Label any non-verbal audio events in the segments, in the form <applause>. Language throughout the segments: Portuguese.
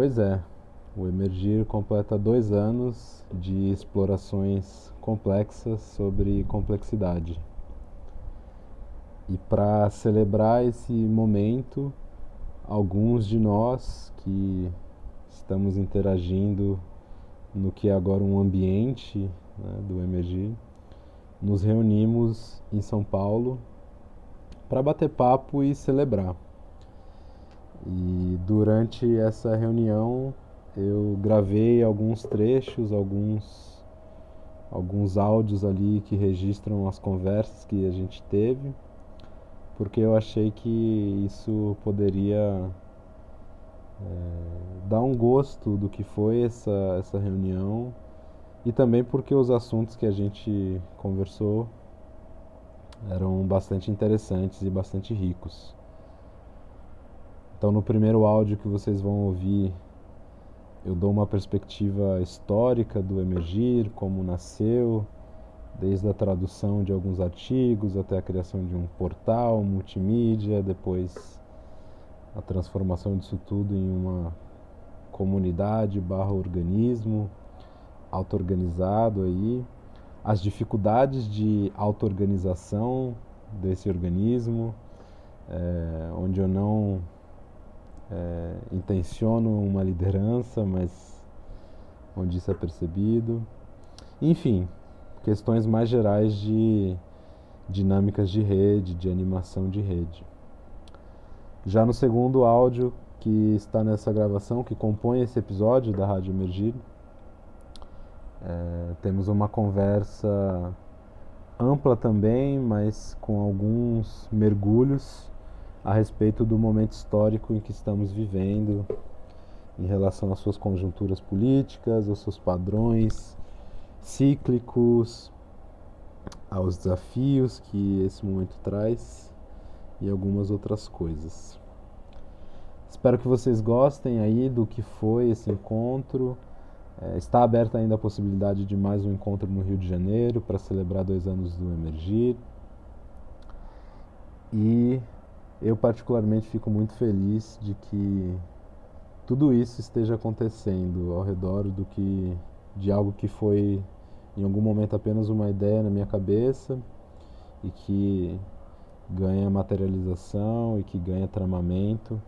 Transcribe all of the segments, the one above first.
Pois é, o Emergir completa dois anos de explorações complexas sobre complexidade. E para celebrar esse momento, alguns de nós que estamos interagindo no que é agora um ambiente né, do Emergir, nos reunimos em São Paulo para bater papo e celebrar. E durante essa reunião eu gravei alguns trechos, alguns alguns áudios ali que registram as conversas que a gente teve, porque eu achei que isso poderia é, dar um gosto do que foi essa, essa reunião e também porque os assuntos que a gente conversou eram bastante interessantes e bastante ricos. Então, no primeiro áudio que vocês vão ouvir, eu dou uma perspectiva histórica do Emergir, como nasceu, desde a tradução de alguns artigos até a criação de um portal multimídia, depois a transformação disso tudo em uma comunidade barra organismo auto-organizado aí, as dificuldades de auto-organização desse organismo, é, onde eu não é, uma liderança, mas onde isso é percebido. Enfim, questões mais gerais de dinâmicas de rede, de animação de rede. Já no segundo áudio que está nessa gravação, que compõe esse episódio da Rádio Emergir, é, temos uma conversa ampla também, mas com alguns mergulhos a respeito do momento histórico em que estamos vivendo, em relação às suas conjunturas políticas, aos seus padrões cíclicos, aos desafios que esse momento traz e algumas outras coisas. Espero que vocês gostem aí do que foi esse encontro. É, está aberta ainda a possibilidade de mais um encontro no Rio de Janeiro para celebrar dois anos do Emergir. E eu particularmente fico muito feliz de que tudo isso esteja acontecendo ao redor do que de algo que foi em algum momento apenas uma ideia na minha cabeça e que ganha materialização e que ganha tramamento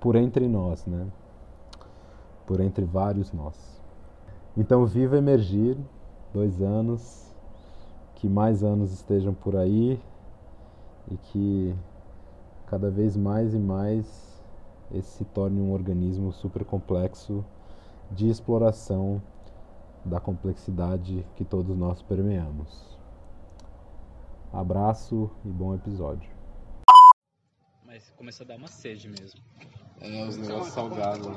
por entre nós, né? Por entre vários nós. Então, viva emergir, dois anos, que mais anos estejam por aí e que cada vez mais e mais esse se torne um organismo super complexo de exploração da complexidade que todos nós permeamos. Abraço e bom episódio. Mas começa a dar uma sede mesmo. É, os negócios salgados.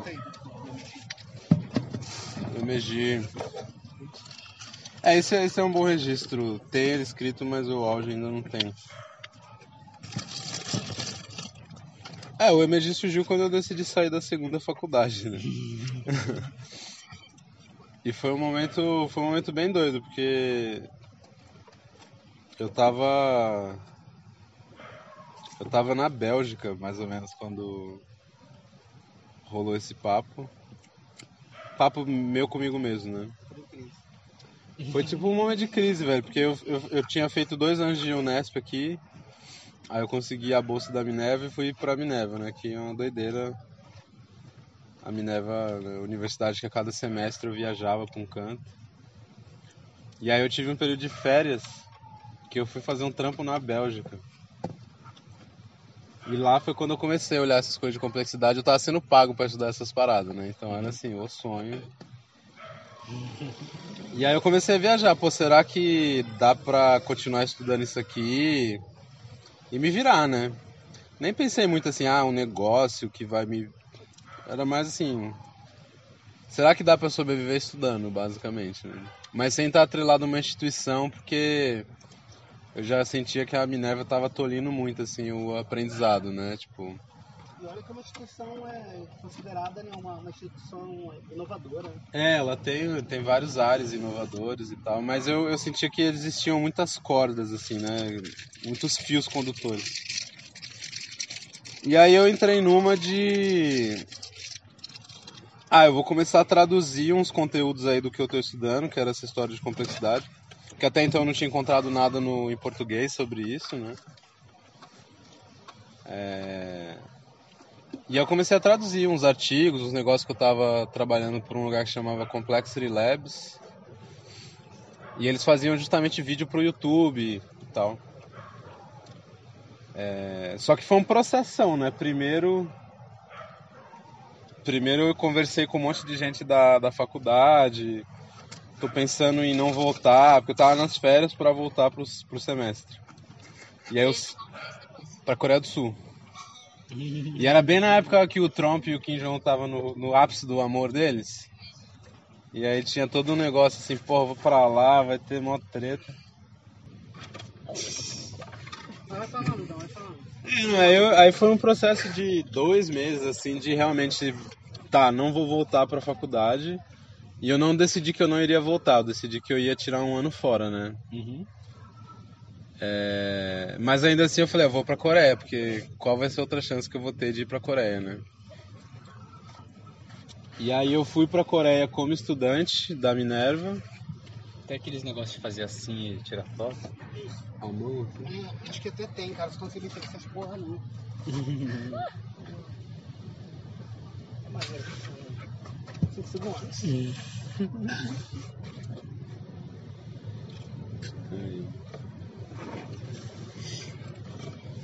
Eu megi. É, esse, é, esse é um bom registro. Tem ele escrito, mas o áudio ainda não tem. É, o EMG surgiu quando eu decidi sair da segunda faculdade, né? <laughs> e foi um momento, foi um momento bem doido, porque eu tava eu tava na Bélgica, mais ou menos, quando rolou esse papo. Papo meu comigo mesmo, né? Foi tipo um momento de crise, velho, porque eu, eu, eu tinha feito dois anos de Unesp aqui Aí eu consegui a bolsa da Minerva e fui pra Minerva, né? Que é uma doideira. A Minerva, a universidade que a cada semestre eu viajava pra um canto. E aí eu tive um período de férias que eu fui fazer um trampo na Bélgica. E lá foi quando eu comecei a olhar essas coisas de complexidade. Eu tava sendo pago para estudar essas paradas, né? Então era assim, o sonho. E aí eu comecei a viajar. Pô, será que dá pra continuar estudando isso aqui? E me virar, né? Nem pensei muito assim, ah, um negócio que vai me. Era mais assim. Será que dá para sobreviver estudando, basicamente? Né? Mas sem estar atrelado a uma instituição, porque eu já sentia que a Minerva estava tolindo muito assim o aprendizado, né? Tipo. E olha que uma instituição é considerada né, uma, uma, instituição inovadora. É, ela tem, tem vários áreas inovadores e tal, mas eu, eu sentia que existiam muitas cordas, assim, né? Muitos fios condutores. E aí eu entrei numa de. Ah, eu vou começar a traduzir uns conteúdos aí do que eu estou estudando, que era essa história de complexidade. Que até então eu não tinha encontrado nada no, em português sobre isso, né? É... E eu comecei a traduzir uns artigos, uns negócios que eu estava trabalhando por um lugar que chamava Complexity Labs. E eles faziam justamente vídeo para o YouTube e tal. É... Só que foi um processão, né? Primeiro primeiro eu conversei com um monte de gente da, da faculdade. Tô pensando em não voltar, porque eu tava nas férias para voltar pro, pro semestre. E aí eu. pra Coreia do Sul. E era bem na época que o Trump e o Kim Jong estavam no, no ápice do amor deles. E aí tinha todo um negócio assim, pô, vou pra lá, vai ter mó treta. Vai falando, então, vai falando. Aí, aí foi um processo de dois meses, assim, de realmente, tá, não vou voltar pra faculdade. E eu não decidi que eu não iria voltar, eu decidi que eu ia tirar um ano fora, né? Uhum. É... Mas ainda assim eu falei, eu vou pra Coreia, porque qual vai ser outra chance que eu vou ter de ir pra Coreia, né? E aí eu fui pra Coreia como estudante da Minerva. Tem aqueles negócios de fazer assim e tirar foto. Ao mão aqui. É, acho que até tem, cara. Só consegui ter essas porra não. <laughs> <laughs> É maneiro. Segundos.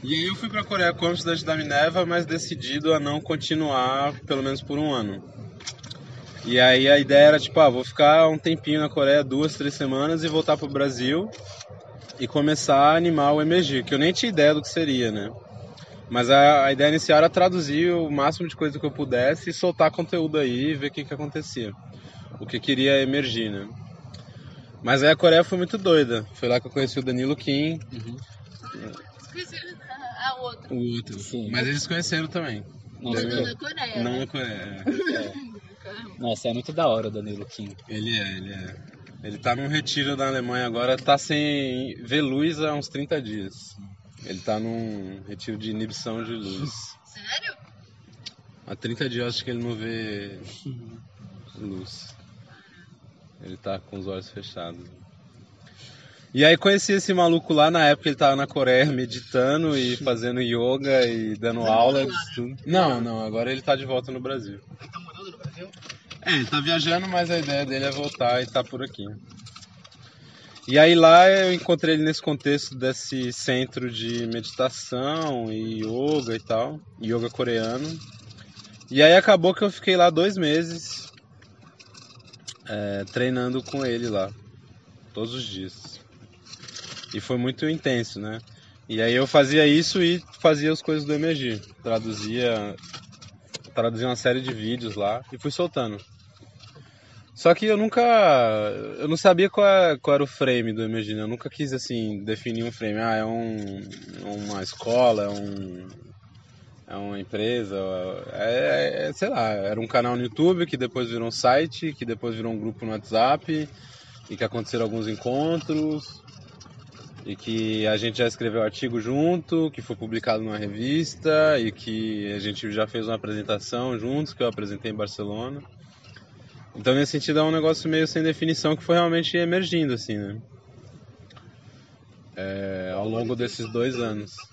E aí eu fui pra Coreia como estudante da Minerva, mas decidido a não continuar pelo menos por um ano. E aí a ideia era tipo, ah, vou ficar um tempinho na Coreia, duas, três semanas e voltar pro Brasil e começar a animar o Emergir, que eu nem tinha ideia do que seria, né? Mas a, a ideia inicial era traduzir o máximo de coisa que eu pudesse e soltar conteúdo aí e ver o que, que acontecia. O que queria emergir, né? Mas aí a Coreia foi muito doida. Foi lá que eu conheci o Danilo Kim, Esqueci a outra. o outro. Sim. Mas eles conheceram também. Nossa, Danilo- na Coreia. Não né? na Coreia. <laughs> Nossa, é muito da hora o Danilo Kim. Ele é, ele é. Ele tá num retiro da Alemanha agora, tá sem ver luz há uns 30 dias. Ele tá num retiro de inibição de luz. Sério? Há 30 dias eu acho que ele não vê luz. Ele tá com os olhos fechados. E aí conheci esse maluco lá na época ele tava na Coreia meditando e fazendo yoga e dando aula de tudo. Não, não, agora ele tá de volta no Brasil. Ele tá morando no Brasil? É, ele tá viajando, mas a ideia dele é voltar e tá por aqui. E aí lá eu encontrei ele nesse contexto desse centro de meditação e yoga e tal, yoga coreano. E aí acabou que eu fiquei lá dois meses é, treinando com ele lá, todos os dias. E foi muito intenso, né? E aí eu fazia isso e fazia as coisas do Emergir, traduzia, traduzia uma série de vídeos lá e fui soltando. Só que eu nunca. Eu não sabia qual, qual era o frame do Emergir, né? Eu nunca quis, assim, definir um frame. Ah, é um, uma escola, é um. É uma empresa. É, é- sei lá, era um canal no YouTube que depois virou um site, que depois virou um grupo no WhatsApp, e que aconteceram alguns encontros, e que a gente já escreveu artigo junto, que foi publicado numa revista, e que a gente já fez uma apresentação juntos, que eu apresentei em Barcelona. Então, nesse sentido, é um negócio meio sem definição que foi realmente emergindo, assim, né? É, ao longo desses dois anos.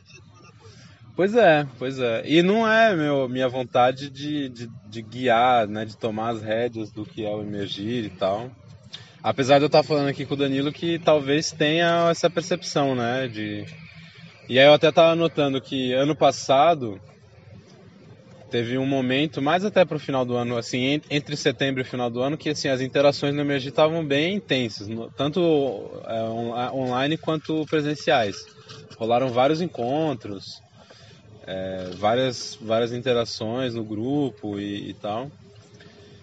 Pois é, pois é. E não é meu, minha vontade de, de, de guiar, né? De tomar as rédeas do que é o emergir e tal. Apesar de eu estar falando aqui com o Danilo que talvez tenha essa percepção, né? De... E aí eu até estava notando que ano passado teve um momento, mais até pro final do ano, assim, en- entre setembro e final do ano, que assim, as interações no Emergir estavam bem intensas, tanto é, on- online quanto presenciais. Rolaram vários encontros, é, várias, várias interações no grupo e, e tal.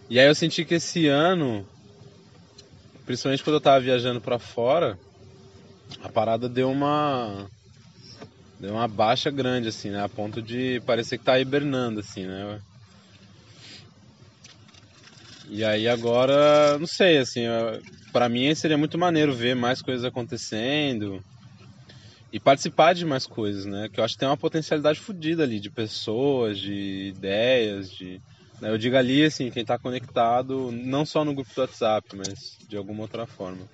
E aí eu senti que esse ano, principalmente quando eu tava viajando para fora, a parada deu uma Deu uma baixa grande, assim, né? A ponto de parecer que tá hibernando, assim, né? E aí agora, não sei, assim, pra mim seria muito maneiro ver mais coisas acontecendo e participar de mais coisas, né? Que eu acho que tem uma potencialidade fodida ali, de pessoas, de ideias, de né? Eu digo ali, assim, quem tá conectado, não só no grupo do WhatsApp, mas de alguma outra forma.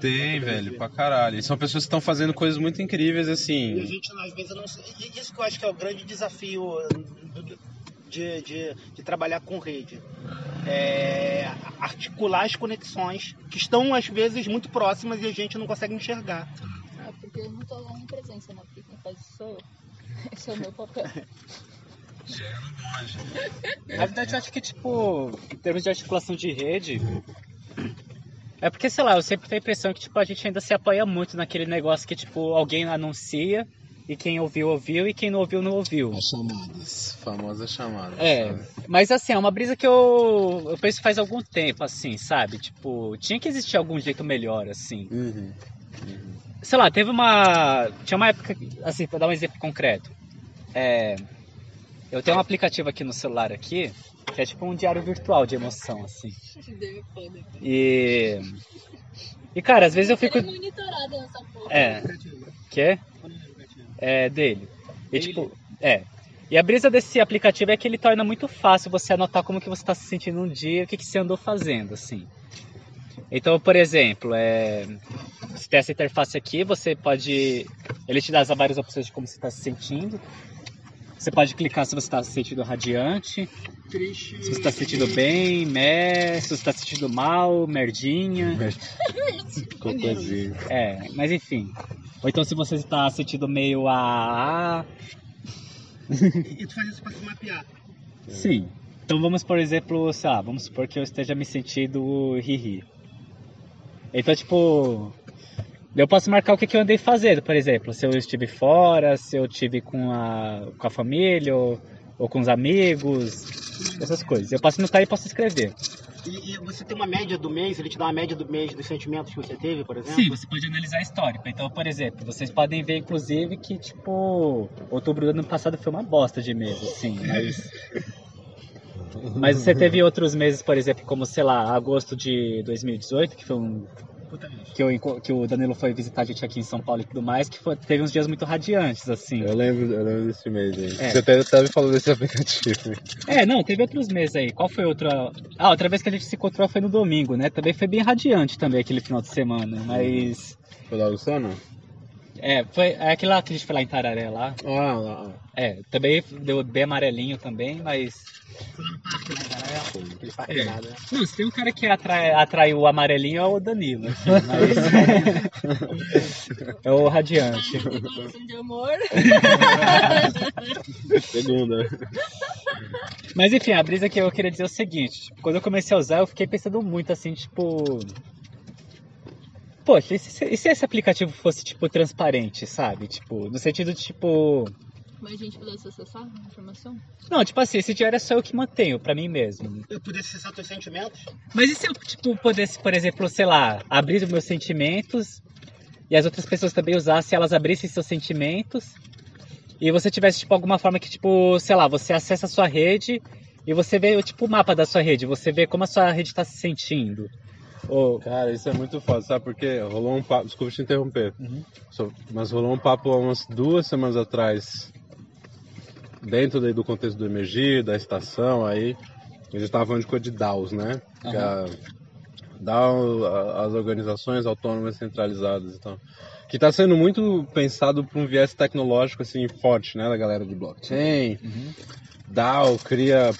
Tem velho, pra caralho. E são pessoas que estão fazendo coisas muito incríveis, E a assim. gente, às vezes, não. Isso que eu acho que é o grande desafio do- de, de, de trabalhar com rede. É articular as conexões que estão, às vezes, muito próximas e a gente não consegue enxergar. É porque eu não tô lá em presença, né? Porque quem faz isso sou eu. <laughs> Esse é o meu papel. Na verdade, eu acho que, tipo, em termos de articulação de rede. É porque, sei lá, eu sempre tenho a impressão que, tipo, a gente ainda se apoia muito naquele negócio que, tipo, alguém anuncia e quem ouviu, ouviu e quem não ouviu, não ouviu. As chamadas. Famosas chamadas. É, sabe? mas assim, é uma brisa que eu, eu penso faz algum tempo, assim, sabe? Tipo, tinha que existir algum jeito melhor, assim. Uhum. Sei lá, teve uma. Tinha uma época, assim, pra dar um exemplo concreto. É. Eu tenho um aplicativo aqui no celular aqui, que é tipo um diário virtual de emoção, assim. E. E cara, às vezes eu fico. É monitorado nessa porra. É. Que? É dele. E tipo, é. E a brisa desse aplicativo é que ele torna muito fácil você anotar como que você está se sentindo um dia, o que, que você andou fazendo, assim. Então, por exemplo, é, você tem essa interface aqui, você pode. Ele te dá as várias opções de como você está se sentindo. Você pode clicar se você está se sentindo radiante, Triste. se você está se sentindo bem, meh, se você está se sentindo mal, merdinha. <laughs> Cocôzinho. É, mas enfim. Ou então se você está sentindo meio a. E tu faz isso pra se mapear. Sim. Então vamos, por exemplo, sei lá, vamos supor que eu esteja me sentindo ri-ri. Então, tipo, eu posso marcar o que, que eu andei fazendo, por exemplo, se eu estive fora, se eu estive com a, com a família, ou, ou com os amigos, essas coisas. Eu posso anotar e posso escrever. E, e você tem uma média do mês, ele te dá uma média do mês dos sentimentos que você teve, por exemplo? Sim, você pode analisar histórico. Então, por exemplo, vocês podem ver, inclusive, que, tipo, outubro do ano passado foi uma bosta de mês, assim, mas... <laughs> Mas você teve outros meses, por exemplo, como, sei lá, agosto de 2018, que foi um... Que, eu, que o Danilo foi visitar a gente aqui em São Paulo e tudo mais, que foi- teve uns dias muito radiantes, assim. Eu lembro, eu lembro desse mês aí. É. Você até, me falou desse <laughs> aplicativo. É, não, teve outros meses aí. Qual foi outra... Ah, outra vez que a gente se encontrou foi no domingo, né? Também foi bem radiante também aquele final de semana, mas... Foi da Luciana? É, foi é aquele lá que a gente foi lá em Tararé lá. Ah, lá. É, também deu bem amarelinho também, mas. É. Não, se tem um cara que atrai, atrai o amarelinho é o Danilo, assim, mas. <laughs> é o radiante. Declaração de amor. Segunda. Mas enfim, a brisa que eu queria dizer é o seguinte: tipo, quando eu comecei a usar, eu fiquei pensando muito assim, tipo. Poxa, e se, e se esse aplicativo fosse, tipo, transparente, sabe? Tipo, no sentido de, tipo. Mas a gente pudesse acessar a informação? Não, tipo assim, esse diário é só eu que mantenho, pra mim mesmo. Eu pudesse acessar teus sentimentos? Mas e se eu, tipo, pudesse, por exemplo, sei lá, abrir os meus sentimentos e as outras pessoas também usassem, elas abrissem seus sentimentos e você tivesse, tipo, alguma forma que, tipo, sei lá, você acessa a sua rede e você vê, tipo, o mapa da sua rede, você vê como a sua rede tá se sentindo. Ou, Cara, isso é muito foda, sabe? Porque rolou um papo. Desculpa te interromper. Uhum. Só- mas rolou um papo há umas duas semanas atrás. Dentro daí do contexto do Emergir, da estação aí. A gente tava falando de coisa de DAOs, né? Que é a, DAO, a- as organizações autônomas centralizadas e tal. Que tá sendo muito pensado por um viés tecnológico assim forte, né? Da galera de blockchain. Uhum. DAO cria,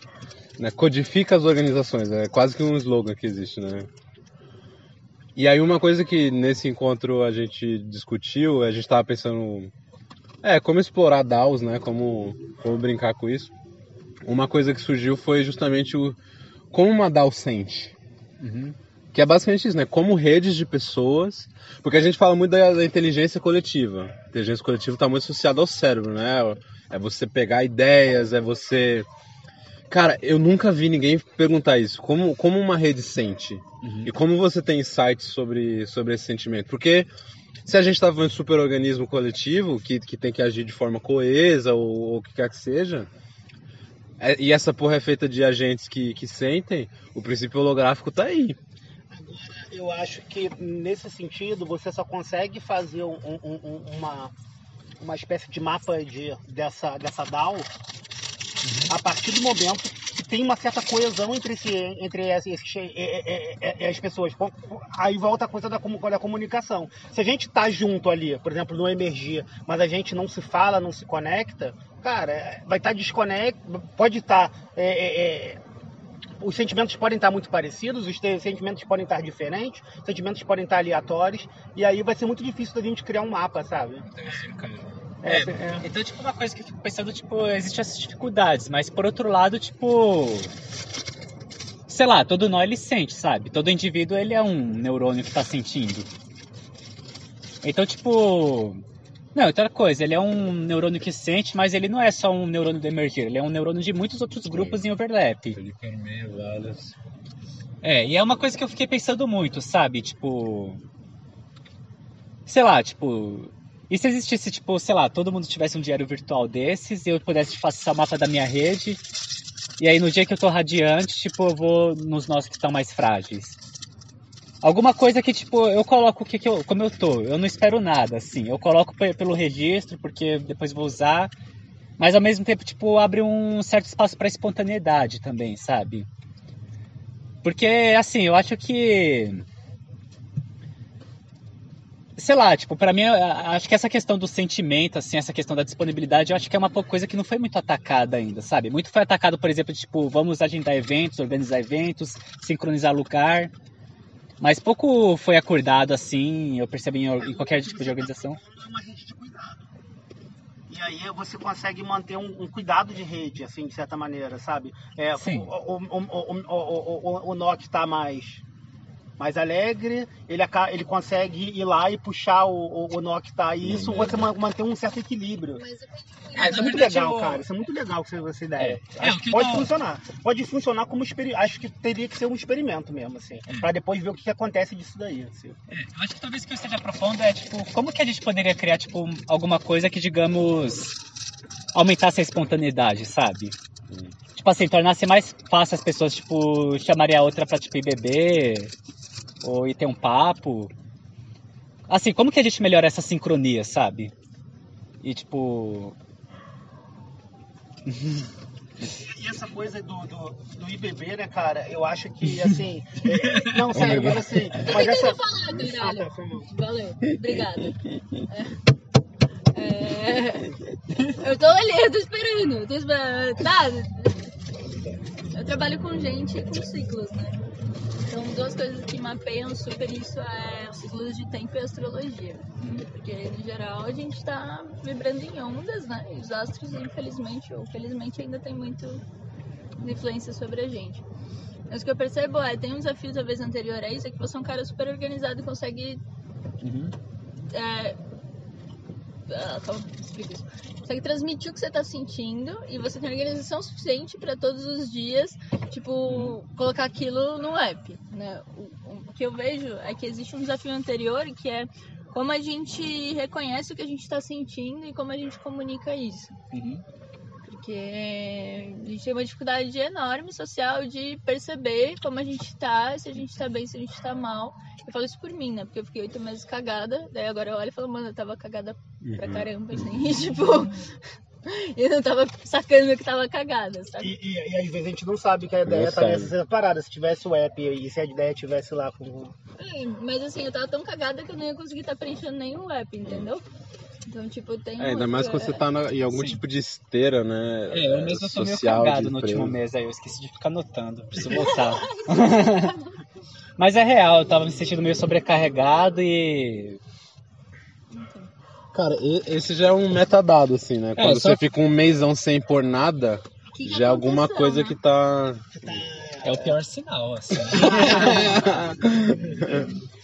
né, codifica as organizações, é quase que um slogan que existe, né? E aí uma coisa que nesse encontro a gente discutiu, a gente estava pensando, é, como explorar DAOs, né? Como, como brincar com isso. Uma coisa que surgiu foi justamente o como uma DAO sente. Uhum. Que é basicamente isso, né? Como redes de pessoas. Porque a gente fala muito da, da inteligência coletiva. A inteligência coletiva está muito associada ao cérebro, né? É você pegar ideias, é você. Cara, eu nunca vi ninguém perguntar isso. Como, como uma rede sente? Uhum. E como você tem insights sobre, sobre esse sentimento? Porque se a gente está falando de superorganismo coletivo, que, que tem que agir de forma coesa ou, o que quer que seja, é- e essa porra é feita de agentes que, que sentem, o princípio holográfico tá aí. Agora, eu acho que nesse sentido você só consegue fazer um- um- um- uma, uma espécie de mapa de, dessa, dessa DAO a partir do momento que tem uma certa coesão entre, entre as, as pessoas. Aí volta a coisa da, da comunicação. Se a gente tá junto ali, por exemplo, no Emergir, mas a gente não se fala, não se conecta, cara, vai estar tá desconectado, pode estar. Tá, é, é, os sentimentos podem estar muito parecidos, os sentimentos podem estar diferentes, os sentimentos podem estar aleatórios, e aí vai ser muito difícil da gente criar um mapa, sabe? É, é, Então, tipo, uma coisa que eu fico pensando, tipo, existem essas dificuldades, mas por outro lado, tipo. Sei lá, todo nó ele sente, sabe? Todo indivíduo ele é um neurônio que tá sentindo. Então, tipo. Não, outra coisa, ele é um neurônio que sente, mas ele não é só um neurônio do emergir, ele é um neurônio de muitos outros grupos em overlap. Ele permeia várias. É, e é uma coisa que eu fiquei pensando muito, sabe? Tipo. Sei lá, tipo. E se existisse, tipo, sei lá, todo mundo tivesse um diário virtual desses e eu pudesse fazer o mapa da minha rede. E aí no dia que eu tô radiante, tipo, eu vou nos nossos que estão mais frágeis. Alguma coisa que, tipo, eu coloco o que, que eu, como eu tô. Eu não espero nada, assim. Eu coloco pelo registro, porque depois vou usar. Mas ao mesmo tempo, tipo, abre um certo espaço para espontaneidade também, sabe? Porque, assim, eu acho que. Sei lá, tipo, para mim, acho que essa questão do sentimento, assim, essa questão da disponibilidade, eu acho que é uma coisa que não foi muito atacada ainda, sabe? Muito foi atacado, por exemplo, tipo, vamos agendar eventos, organizar eventos, sincronizar lugar. Mas pouco foi acordado assim, eu percebi em, em qualquer tipo de organização. É uma rede de cuidado. E aí você consegue manter um, um, cuidado de rede, assim, de certa maneira, sabe? É, Sim. O, o, o, o, o, o, o NOC está mais mais alegre, ele, ele consegue ir lá e puxar o, o, o nó que tá. E isso você mantém um certo equilíbrio. É, isso é muito legal, cara. Isso é muito legal que você ideia. É. Acho é, que pode funcionar. Pode funcionar como experimento. Acho que teria que ser um experimento mesmo, assim. É. Pra depois ver o que acontece disso daí. Assim. É, eu acho que talvez o que eu esteja profundo é, tipo, como que a gente poderia criar, tipo, alguma coisa que, digamos, aumentasse a espontaneidade, sabe? Hum. Tipo assim, tornasse mais fácil as pessoas, tipo, chamarem a outra pra, tipo, ir beber, ou ir ter um papo. Assim, como que a gente melhora essa sincronia, sabe? E tipo. E essa coisa do, do, do IBB, né, cara? Eu acho que, assim. É, não, sério, mas assim. Mas essa... falar, ah, tá, Valeu, obrigada. É, é, eu tô ali, eu tô esperando. Eu tô esperando. Tá. Eu trabalho com gente com ciclos, né? Então, duas coisas que mapeiam super isso é os ciclos de tempo e astrologia. Porque, no geral, a gente está vibrando em ondas, né? E os astros, infelizmente ou felizmente, ainda tem muito influência sobre a gente. Mas o que eu percebo é, tem um desafio talvez anterior a isso, é que você é um cara super organizado e consegue uhum. é. Consegue transmitir o que você está sentindo e você tem organização suficiente para todos os dias, tipo, colocar aquilo no app, né? O, o, que eu vejo é que existe um desafio anterior que é como a gente reconhece o que a gente está sentindo e como a gente comunica isso. Uhum. Porque a gente tem uma dificuldade enorme social de perceber como a gente está, se a gente está bem, se a gente está mal. Eu falo isso por mim, né? Porque eu fiquei oito meses cagada, daí agora eu olho e falo, mano, eu tava cagada pra uhum. caramba, assim, <laughs> e, tipo. <laughs> eu não tava sacando que tava cagada, sabe? E, e, e, às vezes a gente não sabe que a ideia tá nessa parada. Se tivesse o app e se a ideia tivesse lá com. É, mas assim, eu tava tão cagada que eu não ia conseguir estar tá preenchendo nenhum app, entendeu? Então, tipo, tem. É, ainda mais quando você tá na, em algum Sim. tipo de esteira, né? É, eu mesmo tô meio cagado no último mês aí, eu esqueci de ficar anotando, preciso <laughs> voltar. <laughs> Mas é real, eu tava me sentindo meio sobrecarregado e. Cara, esse já é um metadado, assim, né? É, Quando só... você fica um mêsão sem pôr nada, que já é alguma coisa né? que tá. É o pior sinal, assim. <laughs>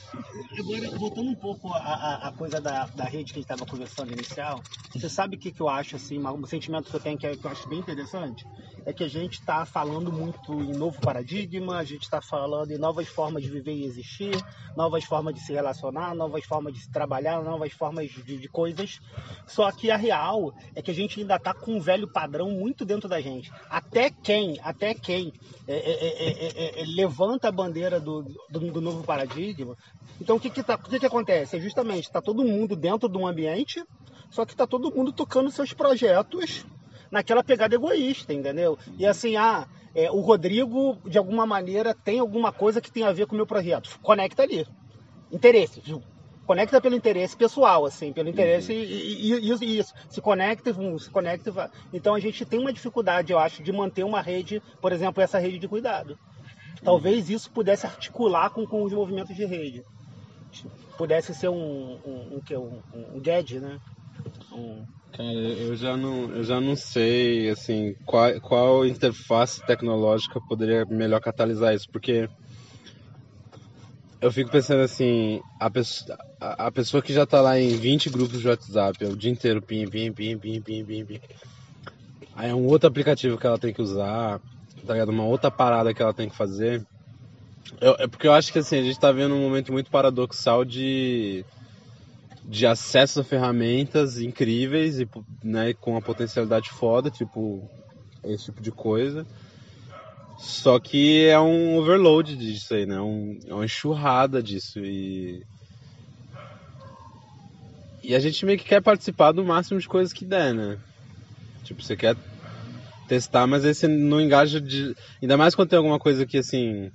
Agora, voltando um pouco à, coisa da, da rede que a gente estava conversando inicial, você sabe o que, que eu acho, assim, um sentimento que eu tenho que, é, que eu acho bem interessante? É que a gente está falando muito em novo paradigma, a gente está falando em novas formas de viver e existir, novas formas de se relacionar, novas formas de se trabalhar, novas formas de, de coisas. Só que a real é que a gente ainda está com um velho padrão muito dentro da gente. Até quem, até quem é, é, é, levanta a bandeira do, do, do novo paradigma, então que, que, tá, o que, que acontece? É justamente, está todo mundo dentro de um ambiente, só que está todo mundo tocando seus projetos naquela pegada egoísta, entendeu? E assim, ah, é, o Rodrigo, de alguma maneira, tem alguma coisa que tem a ver com o meu projeto. Conecta ali. Interesse, viu? Conecta pelo interesse pessoal, assim, pelo interesse uhum. e, e, e, isso. Se conecta, se conecta. Então a gente tem uma dificuldade, eu acho, de manter uma rede, por exemplo, essa rede de cuidado. Talvez isso pudesse articular com, com os movimentos de rede. Pudesse ser um, um, um, um, um GED, né? Um... Cara, eu já não, eu já não sei, assim, qual, qual interface tecnológica poderia melhor catalisar isso, porque eu fico pensando assim, a pessoa, a, a pessoa que já tá lá em 20 grupos de WhatsApp, é o dia inteiro, pim, pim, pim, pim, pim, pim, pim. Aí é um outro aplicativo que ela tem que usar, tá ligado? Uma outra parada que ela tem que fazer. Eu, é porque eu acho que assim, a gente tá vendo um momento muito paradoxal de, de acesso a ferramentas incríveis e né, com a potencialidade foda, tipo, esse tipo de coisa. Só que é um overload disso aí, né? Um, é uma enxurrada disso. E. E a gente meio que quer participar do máximo de coisas que der, né? Tipo, você quer testar, mas aí você não engaja de. Ainda mais quando tem alguma coisa que assim.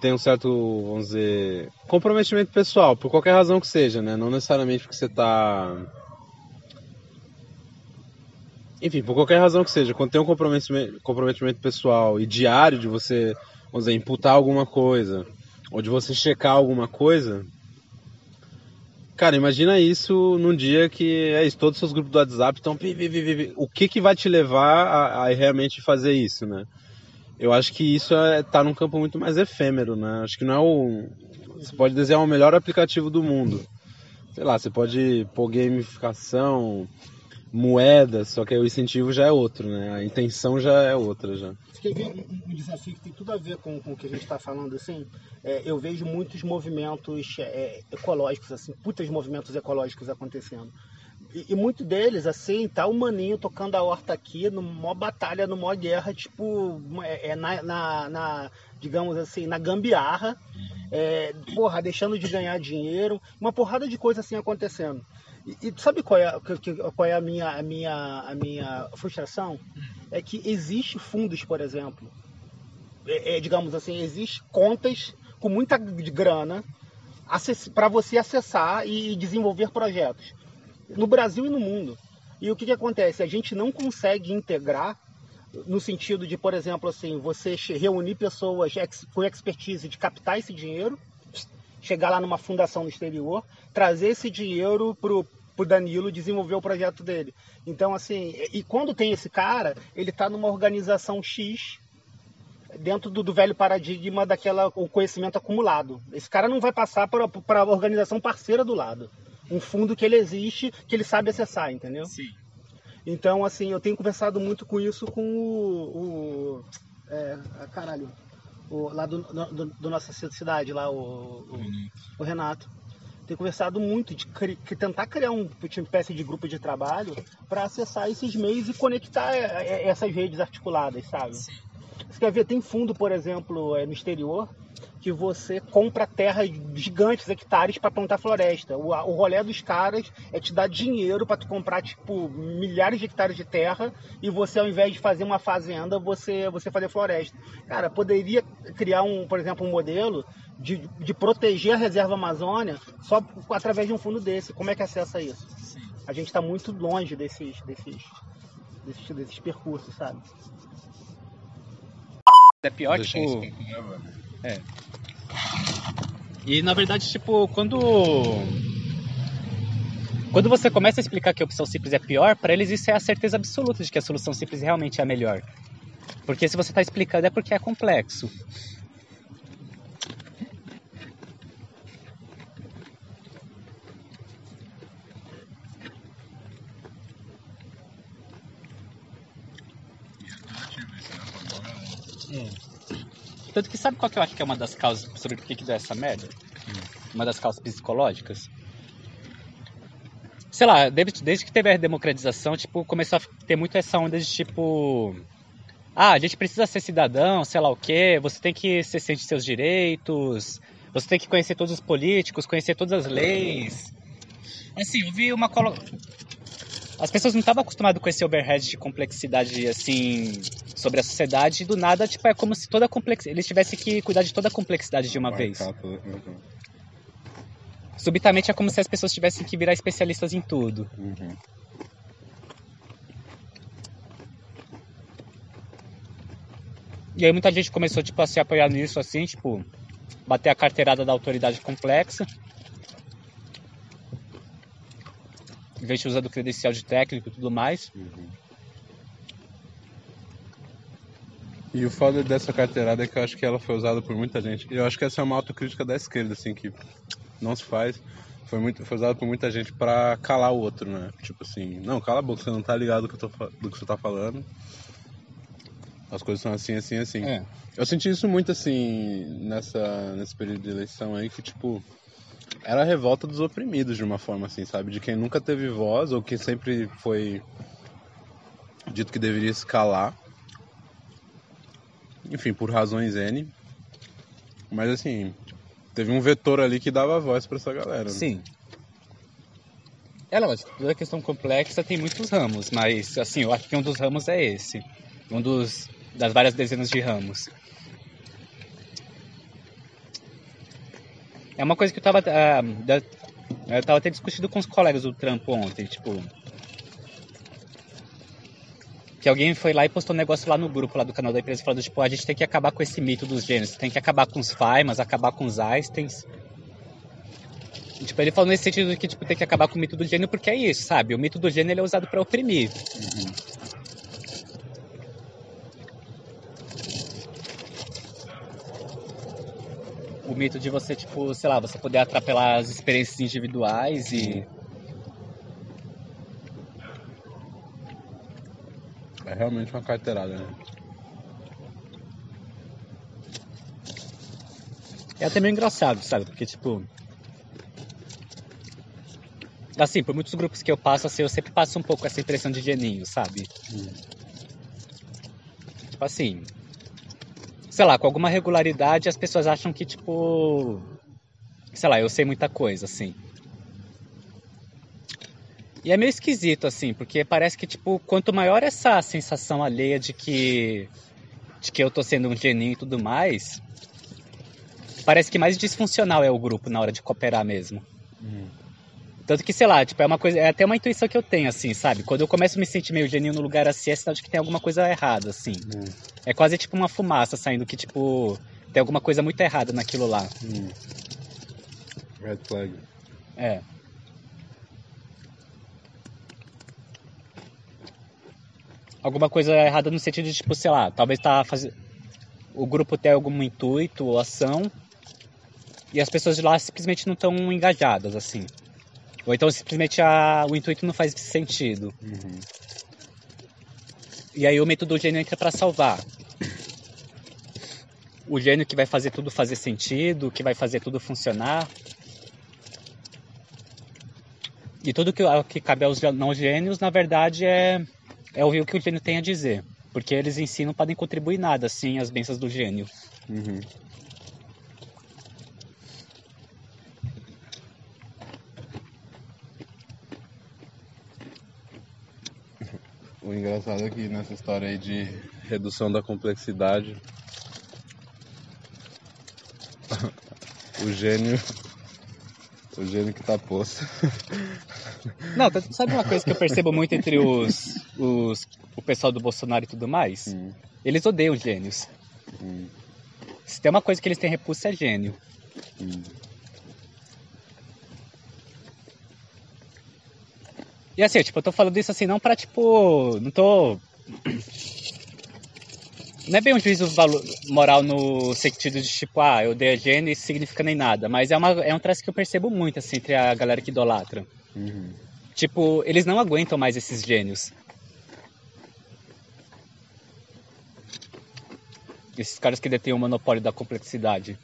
Tem um certo, vamos dizer, comprometimento pessoal, por qualquer razão que seja, né? Não necessariamente porque você tá. Enfim, por qualquer razão que seja, quando tem um comprometimento, comprometimento pessoal e diário de você, vamos dizer, imputar alguma coisa, ou de você checar alguma coisa, Cara, imagina isso num dia que é isso, todos os seus grupos do WhatsApp estão. O que que vai te levar a, a, realmente fazer isso, né? Eu acho que isso é, tá num campo muito mais efêmero, né? Acho que não é o. Você pode desenhar o melhor aplicativo do mundo. Sei lá, você pode pôr gamificação, moeda, só que o incentivo já é outro, né? A intenção já é outra já. Você quer um, desafio que tem tudo a ver com, com o que a gente está falando, assim? É, eu vejo muitos movimentos é, ecológicos, assim, putas movimentos ecológicos acontecendo. E, e muito deles, assim, tá o maninho tocando a horta aqui, no maior batalha, no maior guerra, tipo, é, é na, na, na, digamos assim, na gambiarra, é, porra, deixando de ganhar dinheiro, uma porrada de coisa assim acontecendo. E, e sabe qual é, qual é a, minha, a, minha, a minha frustração? É que existe fundos, por exemplo, é, é, digamos assim, existe contas com muita grana para você acessar e desenvolver projetos no Brasil e no mundo. E o que, que acontece? A gente não consegue integrar no sentido de, por exemplo, assim, você reunir pessoas com expertise de captar esse dinheiro, chegar lá numa fundação no exterior, trazer esse dinheiro pro, pro Danilo desenvolver o projeto dele. Então, assim, e quando tem esse cara, ele está numa organização X dentro do, do, velho paradigma daquela o conhecimento acumulado. Esse cara não vai passar para a organização parceira do lado. Um fundo que ele existe, que ele sabe acessar, entendeu? Sim. Então, assim, eu tenho conversado muito com isso com o. o é, caralho. O, lá do, do, do, nossa cidade, lá, o, o, o Renato tenho conversado muito de tentar criar um espécie de grupo de trabalho para acessar esses meios e conectar é, é, essas redes articuladas, sabe? Sim. Você quer ver, tem fundo, por exemplo, é, no exterior, que você compra terra gigantes, hectares para plantar floresta. O, o rolê dos caras é te dar dinheiro para tu comprar tipo milhares de hectares de terra e você ao invés de fazer uma fazenda, você você fazer floresta. Cara, poderia criar um, por exemplo, um modelo de, de proteger a reserva Amazônia só através de um fundo desse. Como é que acessa isso? Sim. A gente está muito longe desses, desses, desses, desses percursos, sabe? É pior, Deixa tipo. É. E na verdade, tipo, quando. Quando você começa a explicar que a opção simples é pior, para eles isso é a certeza absoluta de que a solução simples realmente é a melhor. Porque se você está explicando é porque é complexo. Tanto que sabe qual que eu acho que é uma das causas sobre o que, que deu essa merda? Uma das causas psicológicas? Sei lá, desde, desde que teve a democratização, tipo, começou a ter muito essa onda de tipo. Ah, a gente precisa ser cidadão, sei lá o quê, você tem que ciente de seus direitos, você tem que conhecer todos os políticos, conhecer todas as leis. Assim, eu vi uma colo... as pessoas não estavam acostumadas com esse overhead de complexidade, assim, sobre a sociedade, e do nada, tipo, é como se toda a complexidade, eles tivessem que cuidar de toda a complexidade de uma vez. Uhum. Subitamente é como se as pessoas tivessem que virar especialistas em tudo. Uhum. E aí muita gente começou, tipo, a se apoiar nisso, assim, tipo, bater a carteirada da autoridade complexa. Em vez de usar do credencial de técnico e tudo mais. Uhum. E o foda dessa carteirada é que eu acho que ela foi usada por muita gente. E eu acho que essa é uma autocrítica da esquerda, assim, que não se faz. Foi, muito, foi usada por muita gente pra calar o outro, né? Tipo assim, não, cala a boca, você não tá ligado do que, eu tô, do que você tá falando. As coisas são assim, assim, assim. É. Eu senti isso muito assim nessa, nesse período de eleição aí, que tipo. Era a revolta dos oprimidos de uma forma assim, sabe? De quem nunca teve voz ou quem sempre foi dito que deveria escalar. Enfim, por razões N. Mas assim, teve um vetor ali que dava voz pra essa galera. Né? Sim. É lógico, toda questão complexa tem muitos ramos, mas assim, eu acho que um dos ramos é esse. Um dos das várias dezenas de ramos. É uma coisa que eu tava. Uh, eu tava até discutindo com os colegas do trampo ontem, tipo. Que alguém foi lá e postou um negócio lá no grupo lá do canal da empresa falando, tipo, a gente tem que acabar com esse mito dos gêneros, tem que acabar com os Faimas, acabar com os Einsteins. E, tipo, ele falou nesse sentido que tipo, tem que acabar com o mito do gênio porque é isso, sabe? O mito do gênio ele é usado para oprimir. Uhum. O mito de você, tipo, sei lá, você poder atrapelar as experiências individuais e. É realmente uma carteirada, né? É até meio engraçado, sabe? Porque, tipo. Assim, por muitos grupos que eu passo, assim, eu sempre passo um pouco essa impressão de geninho, sabe? Hum. Tipo assim, sei lá, com alguma regularidade as pessoas acham que, tipo, sei lá, eu sei muita coisa, assim. E é meio esquisito, assim, porque parece que, tipo, quanto maior essa sensação alheia de que, de que eu tô sendo um geninho e tudo mais, parece que mais disfuncional é o grupo na hora de cooperar mesmo. Hum. Tanto que, sei lá, tipo, é uma coisa, é até uma intuição que eu tenho, assim, sabe? Quando eu começo a me sentir meio geninho no lugar assim, é sinal de que tem alguma coisa errada, assim. Hum. É quase tipo uma fumaça saindo que, tipo, tem alguma coisa muito errada naquilo lá. Hum. Red flag. É. Alguma coisa errada no sentido de, tipo, sei lá, talvez tá fazendo. O grupo tem algum intuito ou ação e as pessoas de lá simplesmente não estão engajadas, assim. Ou então simplesmente a, o intuito não faz sentido. Uhum. E aí o método gênio entra para salvar. O gênio que vai fazer tudo fazer sentido, que vai fazer tudo funcionar. E tudo que, que cabe aos não gênios, na verdade, é, é ouvir o que o gênio tem a dizer. Porque eles em si não podem contribuir nada, assim, as bênçãos do gênio. Uhum. O engraçado é que nessa história aí de redução da complexidade, <laughs> o gênio. O gênio que tá posto. Não, tá, sabe uma coisa que eu percebo muito entre os, os o pessoal do Bolsonaro e tudo mais? Hum, Eles odeiam gênios. hum, Se tem uma coisa que eles têm repulsa é gênio. hum. E assim, tipo, eu tô falando isso assim não pra, tipo, não tô... <sniffs> Não é bem um juízo moral no sentido de, tipo, ah, eu odeio gênio e isso significa nem nada. Mas é, uma, é um traço que eu percebo muito, assim, entre a galera que idolatra. Uhum. Tipo, eles não aguentam mais esses gênios. Esses caras que detêm o monopólio da complexidade.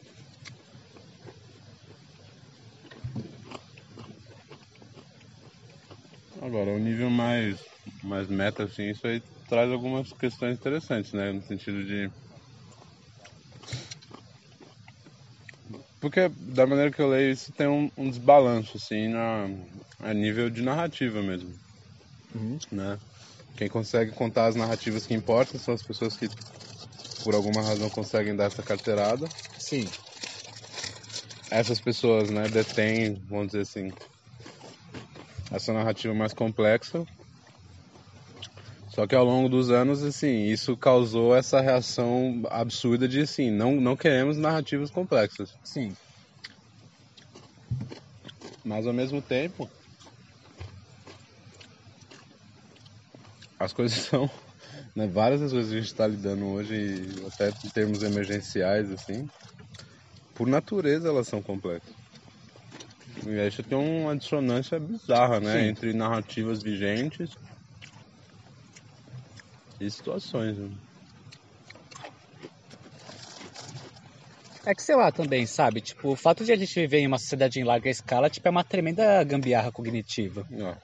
Agora, o nível mais, mais meta, assim, isso aí traz algumas questões interessantes, né? No sentido de. Porque, da maneira que eu leio, isso tem um, um desbalanço, assim, na, a nível de narrativa mesmo. uhum. né? Quem consegue contar as narrativas que importam são as pessoas que, por alguma razão, conseguem dar essa carteirada. Sim. Essas pessoas, né, detêm, vamos dizer assim, essa narrativa mais complexa. Só que ao longo dos anos, assim, isso causou essa reação absurda de, assim, não, não queremos narrativas complexas. Sim. Mas ao mesmo tempo, as coisas <laughs> são. Né, várias das coisas que a gente está lidando hoje, até em termos emergenciais, assim, por natureza elas são complexas. E aí você tem uma dissonância bizarra, né? Sim. Entre narrativas vigentes e situações. Né? É que sei lá também, sabe? Tipo, o fato de a gente viver em uma sociedade em larga escala, tipo, é uma tremenda gambiarra cognitiva. Não.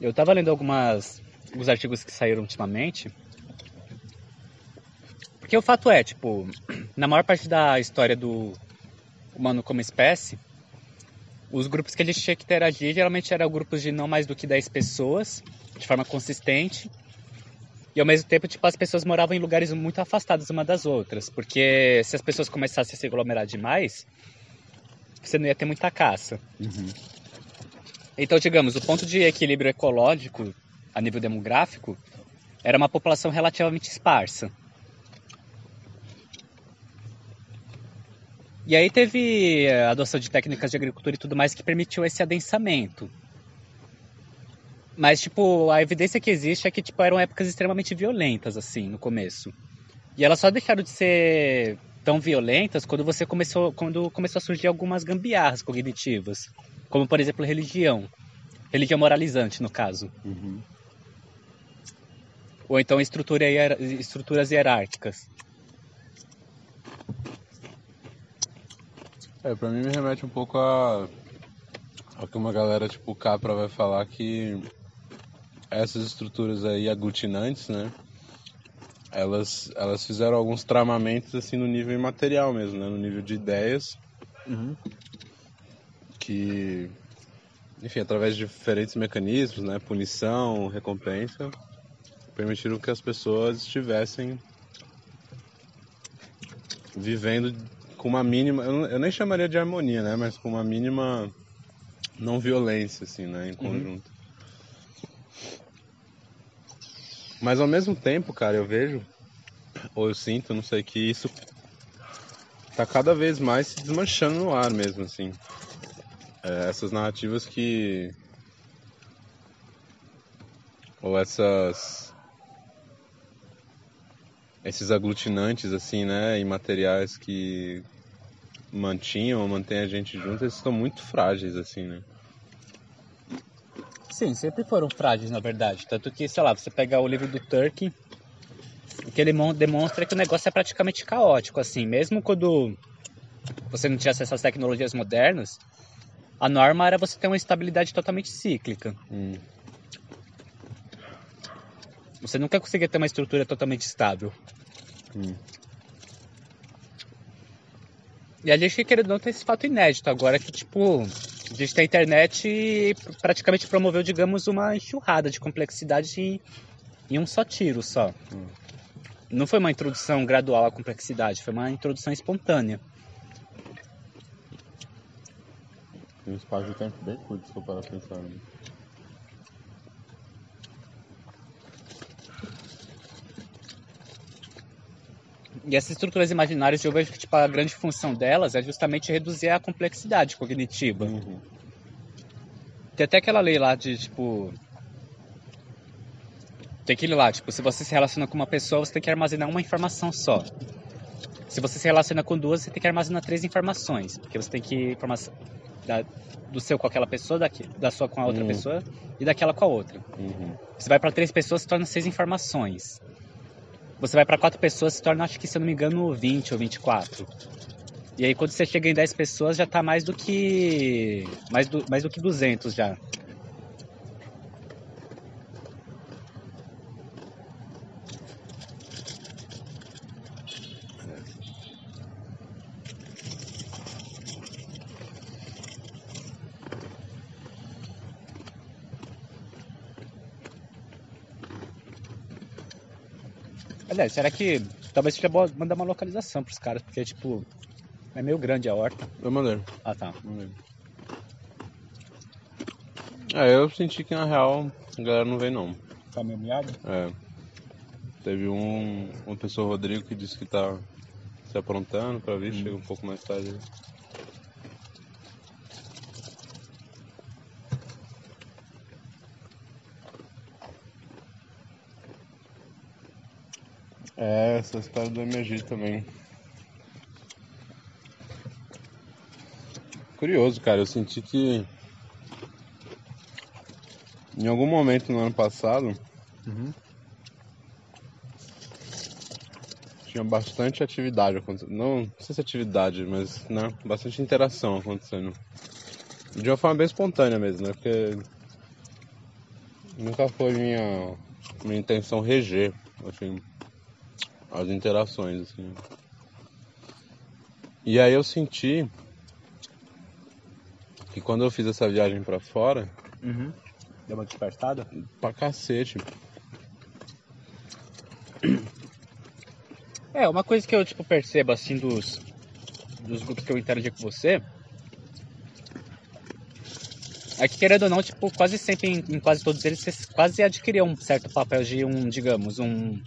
Eu tava lendo algumas os artigos que saíram ultimamente. Porque o fato é, tipo, <clears throat> na maior parte da história do humano como espécie, os grupos que a gente tinha que interagir geralmente eram grupos de não mais do que 10 pessoas, de forma consistente. E ao mesmo tempo, tipo, as pessoas moravam em lugares muito afastados uma das outras, porque se as pessoas começassem a se aglomerar demais, você não ia ter muita caça. Uhum. Então, digamos, o ponto de equilíbrio ecológico a nível demográfico, era uma população relativamente esparsa. E aí teve a adoção de técnicas de agricultura e tudo mais que permitiu esse adensamento. Mas, tipo, a evidência que existe é que, tipo, eram épocas extremamente violentas, assim, no começo. E elas só deixaram de ser tão violentas quando você começou, quando começou a surgir algumas gambiarras cognitivas. Como, por exemplo, religião. Religião moralizante, no caso. Uhum ou então estrutura estruturas hierárquicas. É, pra mim me remete um pouco a ao que uma galera tipo Capra vai falar que essas estruturas aí aglutinantes, né? Elas, elas fizeram alguns tramamentos assim no nível imaterial mesmo, né? No nível de ideias. Uhum. Que, enfim, através de diferentes mecanismos, né? Punição, recompensa, permitiram que as pessoas estivessem vivendo com uma mínima, eu nem chamaria de harmonia, né, mas com uma mínima não violência, assim, né, em uhum. conjunto. Uhum. Mas ao mesmo tempo, cara, eu vejo, ou eu sinto, não sei, que isso tá cada vez mais se desmanchando no ar mesmo, assim. É, essas narrativas que. Ou essas esses aglutinantes, assim, né, e materiais que mantinham ou mantêm a gente junto, eles estão muito frágeis, assim, né? Sim, sempre foram frágeis, na verdade. Tanto que, sei lá, você pega o livro do Turkey, o que ele demonstra é que o negócio é praticamente caótico, assim. Mesmo quando você não tinha acesso às tecnologias modernas, a norma era você ter uma estabilidade totalmente cíclica. Hum. Você nunca conseguia ter uma estrutura totalmente estável. Hum. E a gente, querendo não, tem esse fato inédito agora que, tipo, a gente tem a internet praticamente promoveu, digamos, uma enxurrada de complexidade em, em um só tiro só. Hum. Não foi uma introdução gradual à complexidade, foi uma introdução espontânea. Tem um espaço de tempo bem curto, se for para pensar. Né? E essas estruturas imaginárias, eu vejo que tipo, a grande função delas é justamente reduzir a complexidade cognitiva. Uhum. Tem até aquela lei lá de, tipo... Tem aquele lá, tipo, se você se relaciona com uma pessoa, você tem que armazenar uma informação só. Se você se relaciona com duas, você tem que armazenar três informações. Porque você tem que informação da, do seu com aquela pessoa, daqui, da sua com a outra uhum. pessoa e daquela com a outra. Uhum. Você vai para três pessoas, se torna seis informações. Você vai para quatro pessoas, se torna, acho que se eu não me engano, 20 ou 24. E aí quando você chega em 10 pessoas já tá mais do que mais do, mais do que 200 já. Aliás, será que talvez seja bom mandar uma localização pros caras, porque, tipo, é meio grande a horta. Eu mandei. Ah, tá. mandei. É, eu senti que na real a galera não veio não. Tá meio miado? É. Teve um, uma pessoa, Rodrigo, que disse que tá se aprontando pra vir, chega um pouco mais tarde. É, essa história do MG também. Curioso, cara, eu senti que em algum momento no ano passado tinha bastante atividade acontecendo. Não, não sei se atividade, mas né, bastante interação acontecendo. De uma forma bem espontânea mesmo, né? Porque nunca foi minha, minha intenção reger, assim, as interações, assim. E aí eu senti que quando eu fiz essa viagem pra fora, Uhum. Deu uma despertada? pra cacete. É, uma coisa que eu, tipo, percebo, assim, dos, dos grupos que eu interagi com você, é que, querendo ou não, tipo, quase sempre, em, em quase todos eles, você quase adquiriu um certo papel de um, digamos, um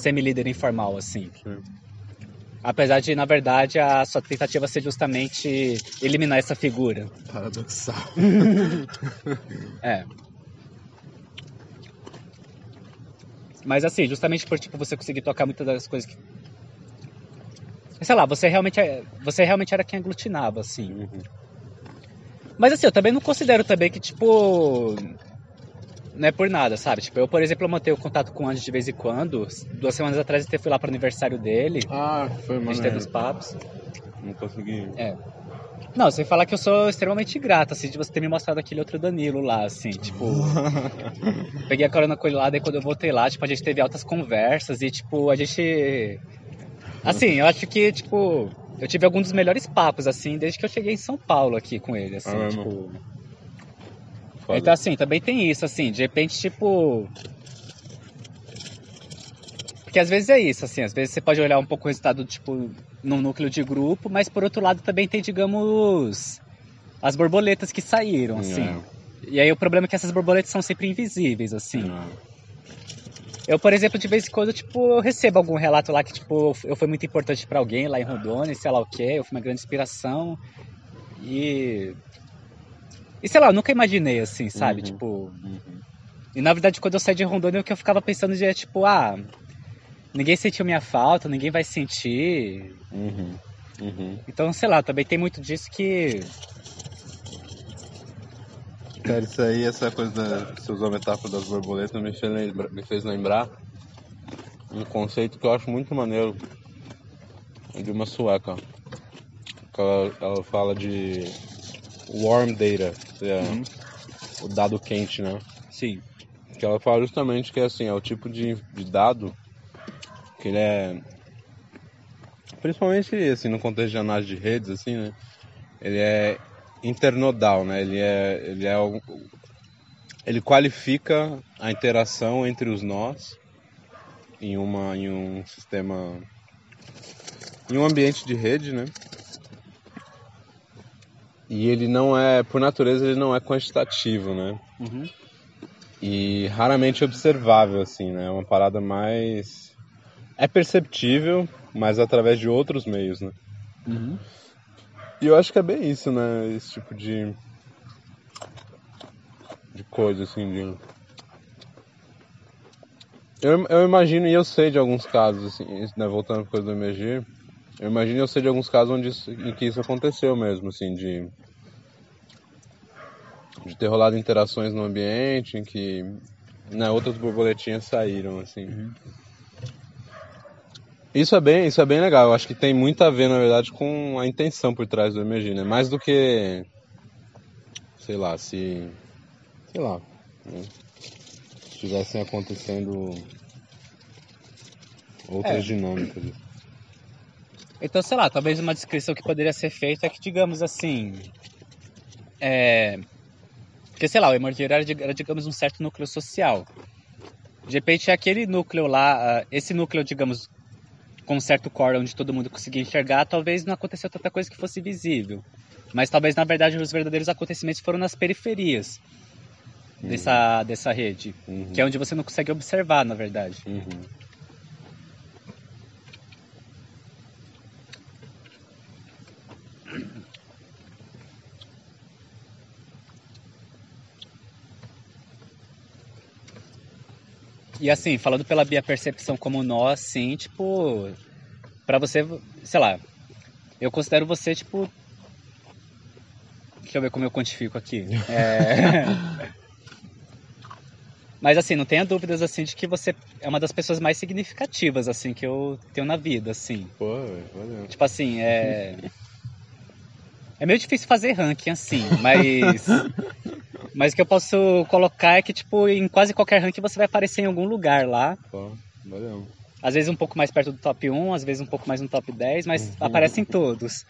semi-líder informal, assim. Sim. Apesar de, na verdade, a sua tentativa ser justamente eliminar essa figura. Paradoxal. <laughs> É. Mas assim, justamente por tipo, você conseguir tocar muitas das coisas que. Sei lá, você realmente, é- você realmente era quem aglutinava, assim. Uhum. Mas assim, eu também não considero também que, tipo. Não é por nada, sabe? Tipo, eu, por exemplo, eu mantenho contato com o Andy de vez em quando. Duas semanas atrás eu até fui lá pro aniversário dele. Ah, foi, A mano. gente teve os papos. Não consegui. É. Não, sem falar que eu sou extremamente grato, assim, de você ter me mostrado aquele outro Danilo lá, assim, tipo. <laughs> peguei a carona com ele lá, daí quando eu voltei lá, tipo, a gente teve altas conversas e, tipo, a gente. Assim, eu acho que, tipo, eu tive alguns dos melhores papos, assim, desde que eu cheguei em São Paulo aqui com ele, assim, Ah, mesmo? tipo. Foda. Então, assim, também tem isso, assim, de repente, tipo. Porque às vezes é isso, assim, às vezes você pode olhar um pouco o resultado, tipo, num núcleo de grupo, mas por outro lado também tem, digamos, as borboletas que saíram, assim. É. E aí o problema é que essas borboletas são sempre invisíveis, assim. Ah, Eu, por exemplo, de vez em quando, tipo, eu recebo algum relato lá que, tipo, eu fui muito importante pra alguém lá em Rondônia, sei lá o quê, eu fui uma grande inspiração. E. E sei lá, eu nunca imaginei assim, sabe? Uhum. Tipo. uhum. E na verdade, quando eu saí de Rondônia, o que eu ficava pensando de é tipo, ah, ninguém sentiu minha falta, ninguém vai sentir. Uhum. Uhum. Então, sei lá, também tem muito disso que. Cara, isso aí, essa coisa da. Você usou a metáfora das borboletas, me fez, lembra, me fez lembrar um conceito que eu acho muito maneiro de uma sueca. Que ela, ela fala de warm data, é Uhum. o dado quente, né? Sim. Que ela fala justamente que assim, é o tipo de, de dado que ele é. Principalmente assim, no contexto de análise de redes, assim, né? Ele é internodal, né? Ele é. Ele é o- ele qualifica a interação entre os nós em, uma, em um sistema. em um ambiente de rede, né? E ele não é, por natureza, ele não é quantitativo, né? Uhum. e raramente observável, assim, né? É uma parada mais. É perceptível, mas através de outros meios, né? Uhum. E eu acho que é bem isso, né? Esse tipo de. de coisa, assim, de. Eu, eu imagino e eu sei de alguns casos, assim, né, voltando pra coisa do MG, eu imagino eu sei de alguns casos onde isso- em que isso aconteceu mesmo, assim, de. de ter rolado interações no ambiente em que né, outras borboletinhas saíram, assim. Isso é bem, isso é bem legal. Eu acho que tem muito a ver, na verdade, com a intenção por trás do MG, né? Mais do que, sei lá, se, sei lá, né? se estivessem acontecendo outras É. dinâmicas. Então, sei lá, talvez uma descrição que poderia ser feita é que, digamos assim. É. Porque, sei lá, o Emergir era, dig- era, digamos, um certo núcleo social. De repente, aquele núcleo lá, uh, esse núcleo, digamos, com um certo core onde todo mundo conseguia enxergar, talvez não aconteceu tanta coisa que fosse visível. Mas talvez, na verdade, os verdadeiros acontecimentos foram nas periferias uhum. dessa, dessa rede, uhum. que é onde você não consegue observar, na verdade. Uhum. E assim, falando pela minha percepção como nós, assim, tipo, para você, sei lá, eu considero você, tipo, deixa eu ver como eu quantifico aqui. <laughs> É... Mas assim, não tenha dúvidas assim de que você é uma das pessoas mais significativas assim que eu tenho na vida, assim. Pô, valeu. Tipo assim, é <laughs> É meio difícil fazer ranking assim, mas <laughs> mas o que eu posso colocar é que tipo em quase qualquer ranking você vai aparecer em algum lugar lá. Pô, valeu. Às vezes um pouco mais perto do top 1, às vezes um pouco mais no top 10, mas uhum. aparece em todos.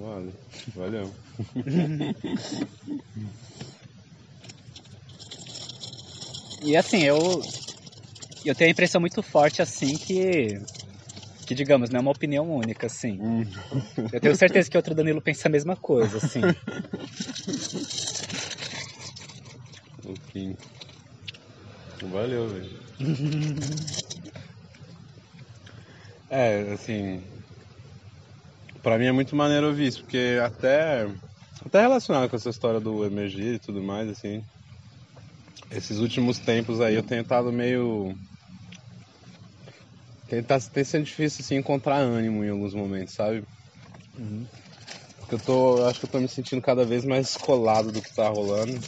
Vale. Valeu. <laughs> E assim, eu eu tenho a impressão muito forte assim que que digamos, não é uma opinião única assim. Hum. Eu tenho certeza que outro Danilo pensa a mesma coisa, assim. Enfim. Valeu, velho. é, assim, para mim é muito maneiro ouvir isso, porque até até relacionado com essa história do emergir e tudo mais, assim, esses últimos tempos aí eu tenho estado meio. Tem, tá, sendo difícil assim, encontrar ânimo em alguns momentos, sabe? Uhum. Porque eu tô. Eu acho que eu tô me sentindo cada vez mais colado do que tá rolando.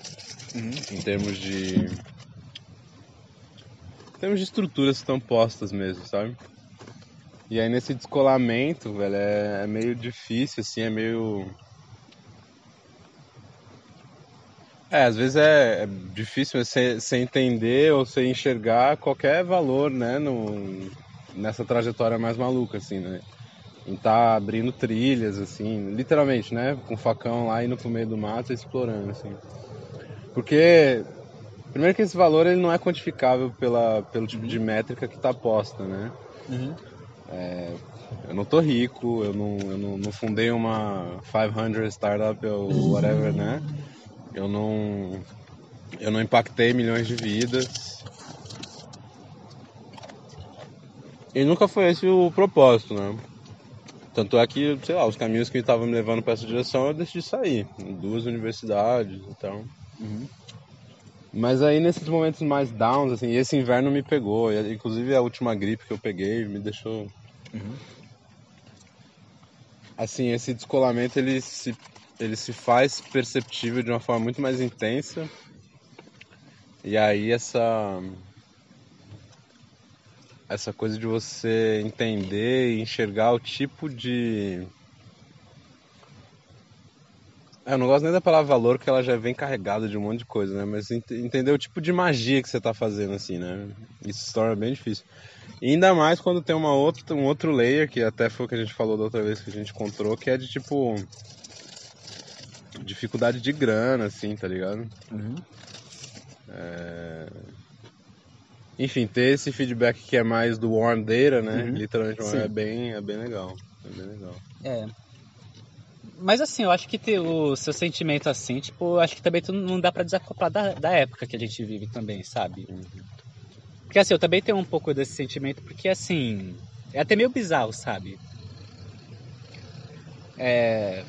Uhum. Em termos de. Em termos de estruturas que estão postas mesmo, sabe? E aí nesse descolamento, velho, é, é meio difícil, assim, é meio É, às vezes é, é difícil você, entender ou você enxergar qualquer valor, né, no, nessa trajetória mais maluca, assim, né? Em estar tá abrindo trilhas, assim, literalmente, né? Com o facão lá indo pro meio do mato e explorando, assim. Porque, primeiro que esse valor ele não é quantificável pela, pelo tipo de métrica que está posta, né? Uhum. É, eu não tô rico, eu não, eu não, não fundei uma 500 startup ou whatever, né? Eu não eu não impactei milhões de vidas. E nunca foi esse o propósito, né? Tanto é que, sei lá, os caminhos que estavam me levando para essa direção eu decidi sair. Em duas universidades, então. Uhum. Mas aí nesses momentos mais downs, assim, esse inverno me pegou. Inclusive a última gripe que eu peguei me deixou. Uhum. Assim, esse descolamento ele se ele se faz perceptível de uma forma muito mais intensa. E aí essa essa coisa de você entender e enxergar o tipo de é, eu não gosto nem da palavra valor, que ela já vem carregada de um monte de coisa, né? Mas entender o tipo de magia que você está fazendo, assim, né? Isso se torna bem difícil. E ainda mais quando tem uma outra, um outro layer, que até foi o que a gente falou da outra vez que a gente encontrou, que é de tipo dificuldade de grana, assim, tá ligado? Uhum. É... Enfim, ter esse feedback que é mais do warm data, né? Uhum. Literalmente é bem, é bem legal. É bem legal. É. Mas assim, eu acho que ter o seu sentimento assim, tipo, acho que também tu não dá pra desacoplar da, da época que a gente vive também, sabe? Uhum. Porque assim, eu também tenho um pouco desse sentimento, porque assim, é até meio bizarro, sabe? É,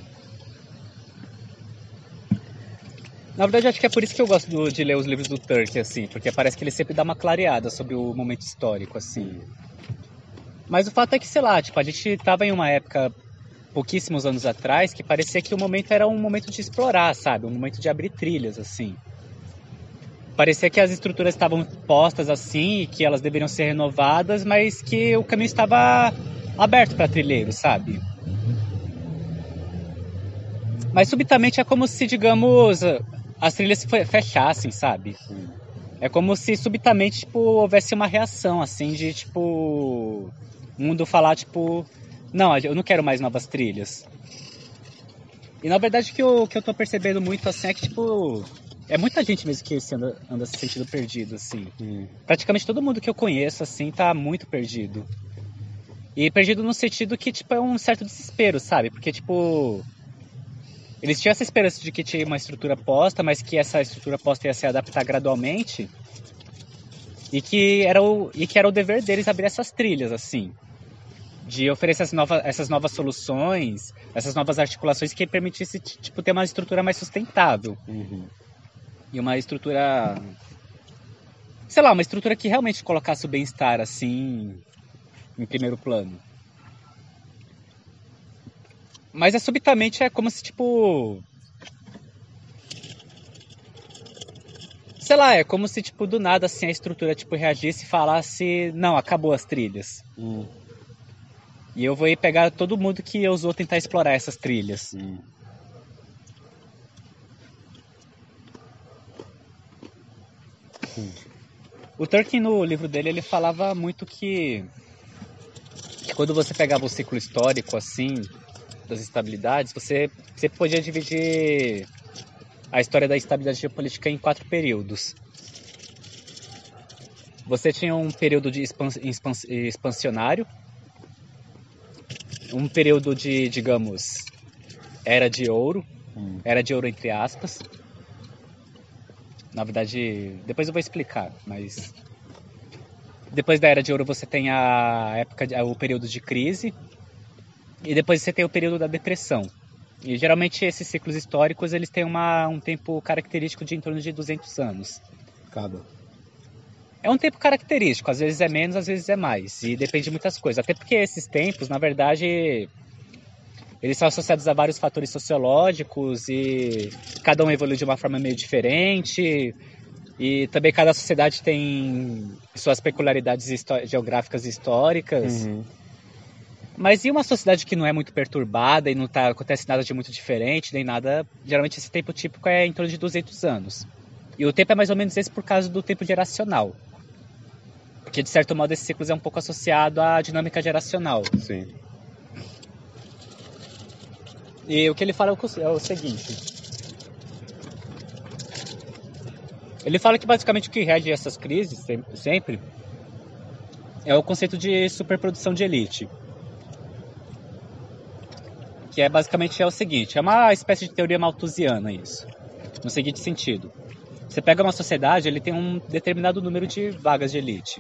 Na verdade, acho que é por isso que eu gosto do, de ler os livros do Turk, assim, porque parece que ele sempre dá uma clareada sobre o momento histórico, assim. Mas o fato é que, sei lá, tipo, a gente tava em uma época, pouquíssimos anos atrás, que parecia que o momento era um momento de explorar, sabe? Um momento de abrir trilhas, assim. Parecia que as estruturas estavam postas assim, que elas deveriam ser renovadas, mas que o caminho estava aberto para trilheiros, sabe? Mas subitamente é como se, digamos, as trilhas se fechassem, sabe? É como se subitamente, tipo, houvesse uma reação, assim, de, tipo, o mundo falar, tipo, não, eu não quero mais novas trilhas. E na verdade o que eu, que eu tô percebendo muito, assim, é que, tipo, é muita gente mesmo que se anda, anda se sentindo perdido, assim. Hum. Praticamente todo mundo que eu conheço, assim, tá muito perdido. E perdido no sentido que, tipo, é um certo desespero, sabe? Porque, tipo. Eles tinham essa esperança de que tinha uma estrutura posta, mas que essa estrutura posta ia se adaptar gradualmente. E que era o, e que era o dever deles abrir essas trilhas, assim. De oferecer essas novas, essas novas soluções, essas novas articulações que permitisse, tipo, ter uma estrutura mais sustentável. Uhum. E uma estrutura. Sei lá, uma estrutura que realmente colocasse o bem-estar, assim, em primeiro plano. Mas é subitamente é como se, tipo. Sei lá, é como se, tipo, do nada, assim, a estrutura, tipo, reagisse e falasse: Não, acabou as trilhas. Hum. E eu vou ir pegar todo mundo que ousou tentar explorar essas trilhas. Hum. O Tolkien, no livro dele, ele falava muito que, que quando você pegava o ciclo histórico, assim, das estabilidades, você, você podia dividir a história da estabilidade geopolítica em quatro períodos. Você tinha um período de expans, expans, expansionário, um período de, digamos, era de ouro, Hum. era de ouro entre aspas. Na verdade, depois eu vou explicar, mas depois da era de ouro você tem a época, o período de crise e depois você tem o período da depressão. E geralmente esses ciclos históricos eles têm uma, um tempo característico de em torno de 200 anos. Cada. É um tempo característico, às vezes é menos, às vezes é mais, e depende de muitas coisas. Até porque esses tempos, na verdade, eles são associados a vários fatores sociológicos e cada um evolui de uma forma meio diferente. E também cada sociedade tem suas peculiaridades geográficas e históricas. Uhum. Mas e uma sociedade que não é muito perturbada e não tá, acontece nada de muito diferente, nem nada. Geralmente esse tempo típico é em torno de 200 anos. E o tempo é mais ou menos esse por causa do tempo geracional. Porque de certo modo esse ciclo é um pouco associado à dinâmica geracional. Sim. E o que ele fala é o é seguinte. Ele fala que basicamente o que rege essas crises sem- sempre é o conceito de superprodução de elite. Que é basicamente é o seguinte, é uma espécie de teoria malthusiana isso. No seguinte sentido. Você pega uma sociedade, ele tem um determinado número de vagas de elite.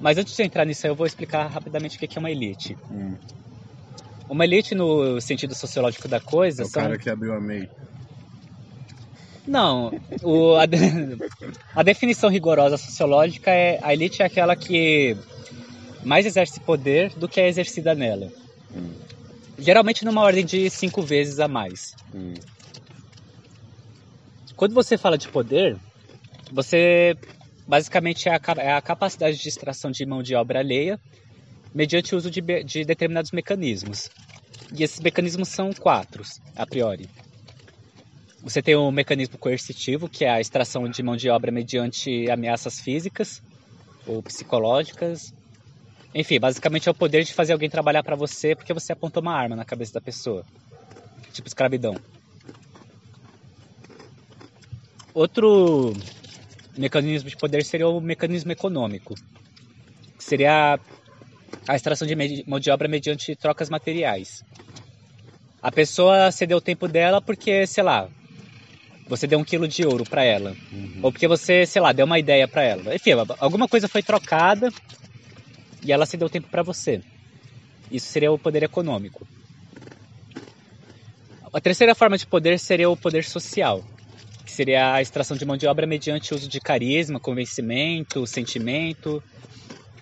Mas antes de entrar nisso, eu vou explicar rapidamente o que é uma elite. Hum. Uma elite no sentido sociológico da coisa É o são... cara que abriu a MEI. Não, o- a, de- <laughs> a definição rigorosa sociológica é a elite é aquela que mais exerce poder do que é exercida nela. Hum. Geralmente numa ordem de cinco vezes a mais. Hum. Quando você fala de poder, você basicamente é a, é a capacidade de extração de mão de obra alheia mediante o uso de, de determinados mecanismos. E esses mecanismos são quatro, a priori. Você tem o mecanismo coercitivo, que é a extração de mão de obra mediante ameaças físicas ou psicológicas. Enfim, basicamente é o poder de fazer alguém trabalhar para você porque você apontou uma arma na cabeça da pessoa. Tipo escravidão. Outro mecanismo de poder seria o mecanismo econômico, que seria a extração de mão de obra mediante trocas materiais. A pessoa cedeu o tempo dela porque, sei lá, você deu um quilo de ouro para ela, Uhum. ou porque você, sei lá, deu uma ideia para ela. Enfim, alguma coisa foi trocada e ela cedeu tempo para você. Isso seria o poder econômico. A terceira forma de poder seria o poder social, que seria a extração de mão de obra mediante o uso de carisma, convencimento, sentimento.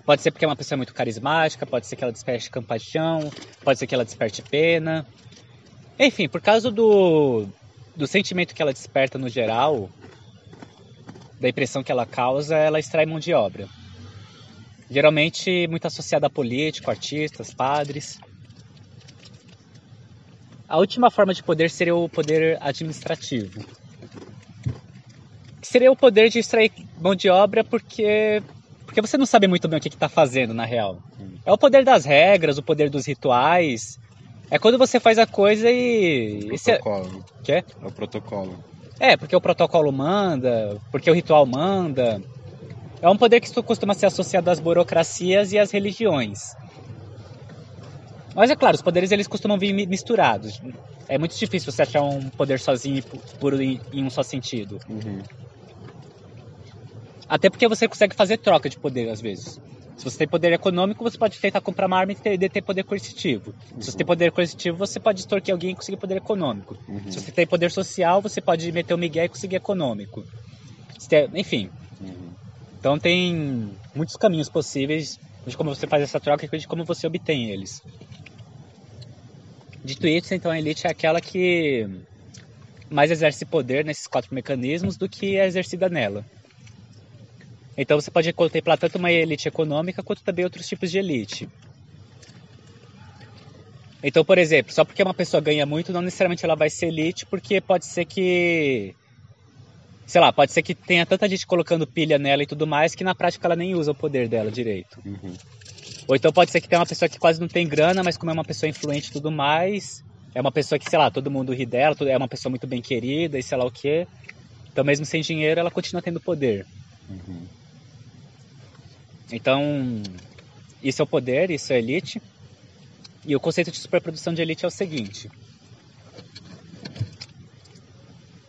Pode ser porque é uma pessoa muito carismática, pode ser que ela desperte compaixão, pode ser que ela desperte pena. Enfim, por causa do, do sentimento que ela desperta no geral, da impressão que ela causa, ela extrai mão de obra. Geralmente muito associada a político, artistas, padres. A última forma de poder seria o poder administrativo. Que seria o poder de extrair mão de obra porque, porque você não sabe muito bem o que está fazendo na real. É o poder das regras, o poder dos rituais, É quando você faz a coisa e. Esse é... Protocolo. É o protocolo. É, porque o protocolo manda, porque o ritual manda. É um poder que costuma ser associado às burocracias e às religiões. Mas é claro, os poderes eles costumam vir misturados. É muito difícil você achar um poder sozinho e puro em um só sentido. Uhum. Até porque você consegue fazer troca de poder às vezes. Se você tem poder econômico, você pode tentar comprar uma arma e ter, ter poder coercitivo. Uhum. Se você tem poder coercitivo, você pode extorquir alguém e conseguir poder econômico. Uhum. Se você tem poder social, você pode meter o um migué e conseguir econômico. Tem, enfim. Uhum. Então tem muitos caminhos possíveis de como você faz essa troca e de como você obtém eles. Dito isso, então a elite é aquela que mais exerce poder nesses quatro mecanismos do que é exercida nela. Então você pode contemplar tanto uma elite econômica quanto também outros tipos de elite. Então, por exemplo, só porque uma pessoa ganha muito, não necessariamente ela vai ser elite, porque pode ser que. Sei lá, pode ser que tenha tanta gente colocando pilha nela e tudo mais que na prática ela nem usa o poder dela direito. Uhum. Ou então pode ser que tenha uma pessoa que quase não tem grana, mas como é uma pessoa influente e tudo mais, é uma pessoa que, sei lá, todo mundo ri dela, é uma pessoa muito bem querida e sei lá o quê. Então, mesmo sem dinheiro, ela continua tendo poder. Uhum. Então, isso é o poder, isso é elite. E o conceito de superprodução de elite é o seguinte: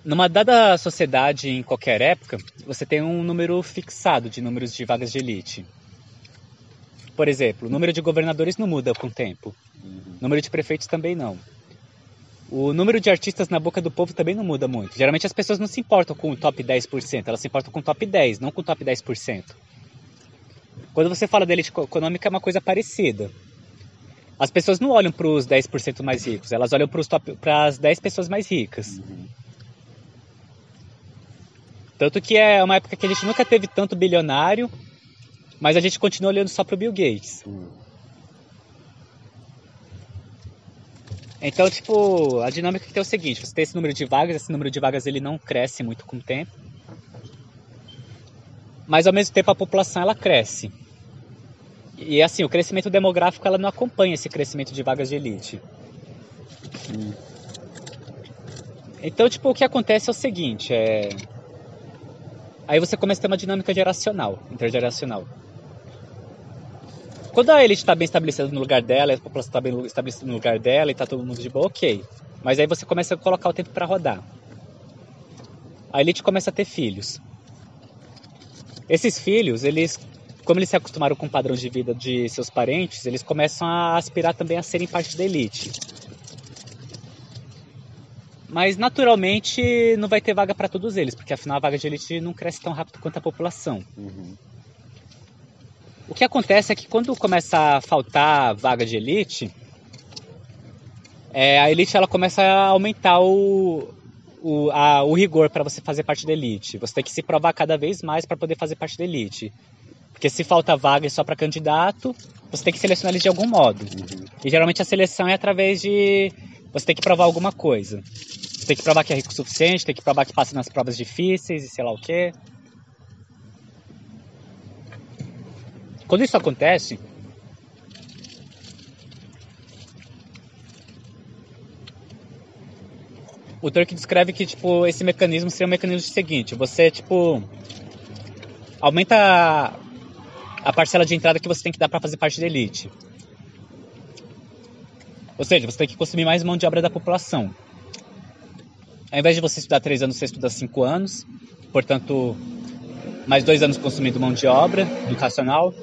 numa dada sociedade em qualquer época, você tem um número fixado de números de vagas de elite. Por exemplo, o número de governadores não muda com o tempo. Uhum. O número de prefeitos também não. O número de artistas na boca do povo também não muda muito. Geralmente as pessoas não se importam com o top 10%, elas se importam com o top 10, não com o top 10%. Quando você fala da elite econômica é uma coisa parecida. As pessoas não olham para os 10% mais ricos, elas olham para as 10 pessoas mais ricas. Uhum. Tanto que é uma época que a gente nunca teve tanto bilionário, mas a gente continua olhando só para o Bill Gates. Uhum. Então, tipo, a dinâmica que tem é o seguinte, você tem esse número de vagas, esse número de vagas ele não cresce muito com o tempo. Mas ao mesmo tempo a população ela cresce. E assim, o crescimento demográfico ela não acompanha esse crescimento de vagas de elite. Uhum. Então, tipo, o que acontece é o seguinte, é... Aí você começa a ter uma dinâmica geracional, intergeracional. Quando a elite está bem estabelecida no lugar dela, a população está bem estabelecida no lugar dela e está todo mundo de boa, ok. Mas aí você começa a colocar o tempo para rodar. A elite começa a ter filhos. Esses filhos, eles, como eles se acostumaram com o padrão de vida de seus parentes, eles começam a aspirar também a serem parte da elite. Mas naturalmente não vai ter vaga para todos eles, porque afinal a vaga de elite não cresce tão rápido quanto a população. Uhum. O que acontece é que quando começa a faltar vaga de elite, é, a elite ela começa a aumentar o, o, a, o rigor para você fazer parte da elite. Você tem que se provar cada vez mais para poder fazer parte da elite. Porque se falta vaga só para candidato, você tem que selecionar eles de algum modo. Uhum. E geralmente a seleção é através de. Você tem que provar alguma coisa. Você tem que provar que é rico o suficiente, tem que provar que passa nas provas difíceis e sei lá o quê. Quando isso acontece, o Turk descreve que tipo esse mecanismo seria um mecanismo seguinte: você tipo aumenta a, parcela de entrada que você tem que dar para fazer parte da elite. Ou seja, você tem que consumir mais mão de obra da população. Ao invés de você estudar três anos, você estuda cinco anos. Portanto, mais dois anos consumindo mão de obra educacional.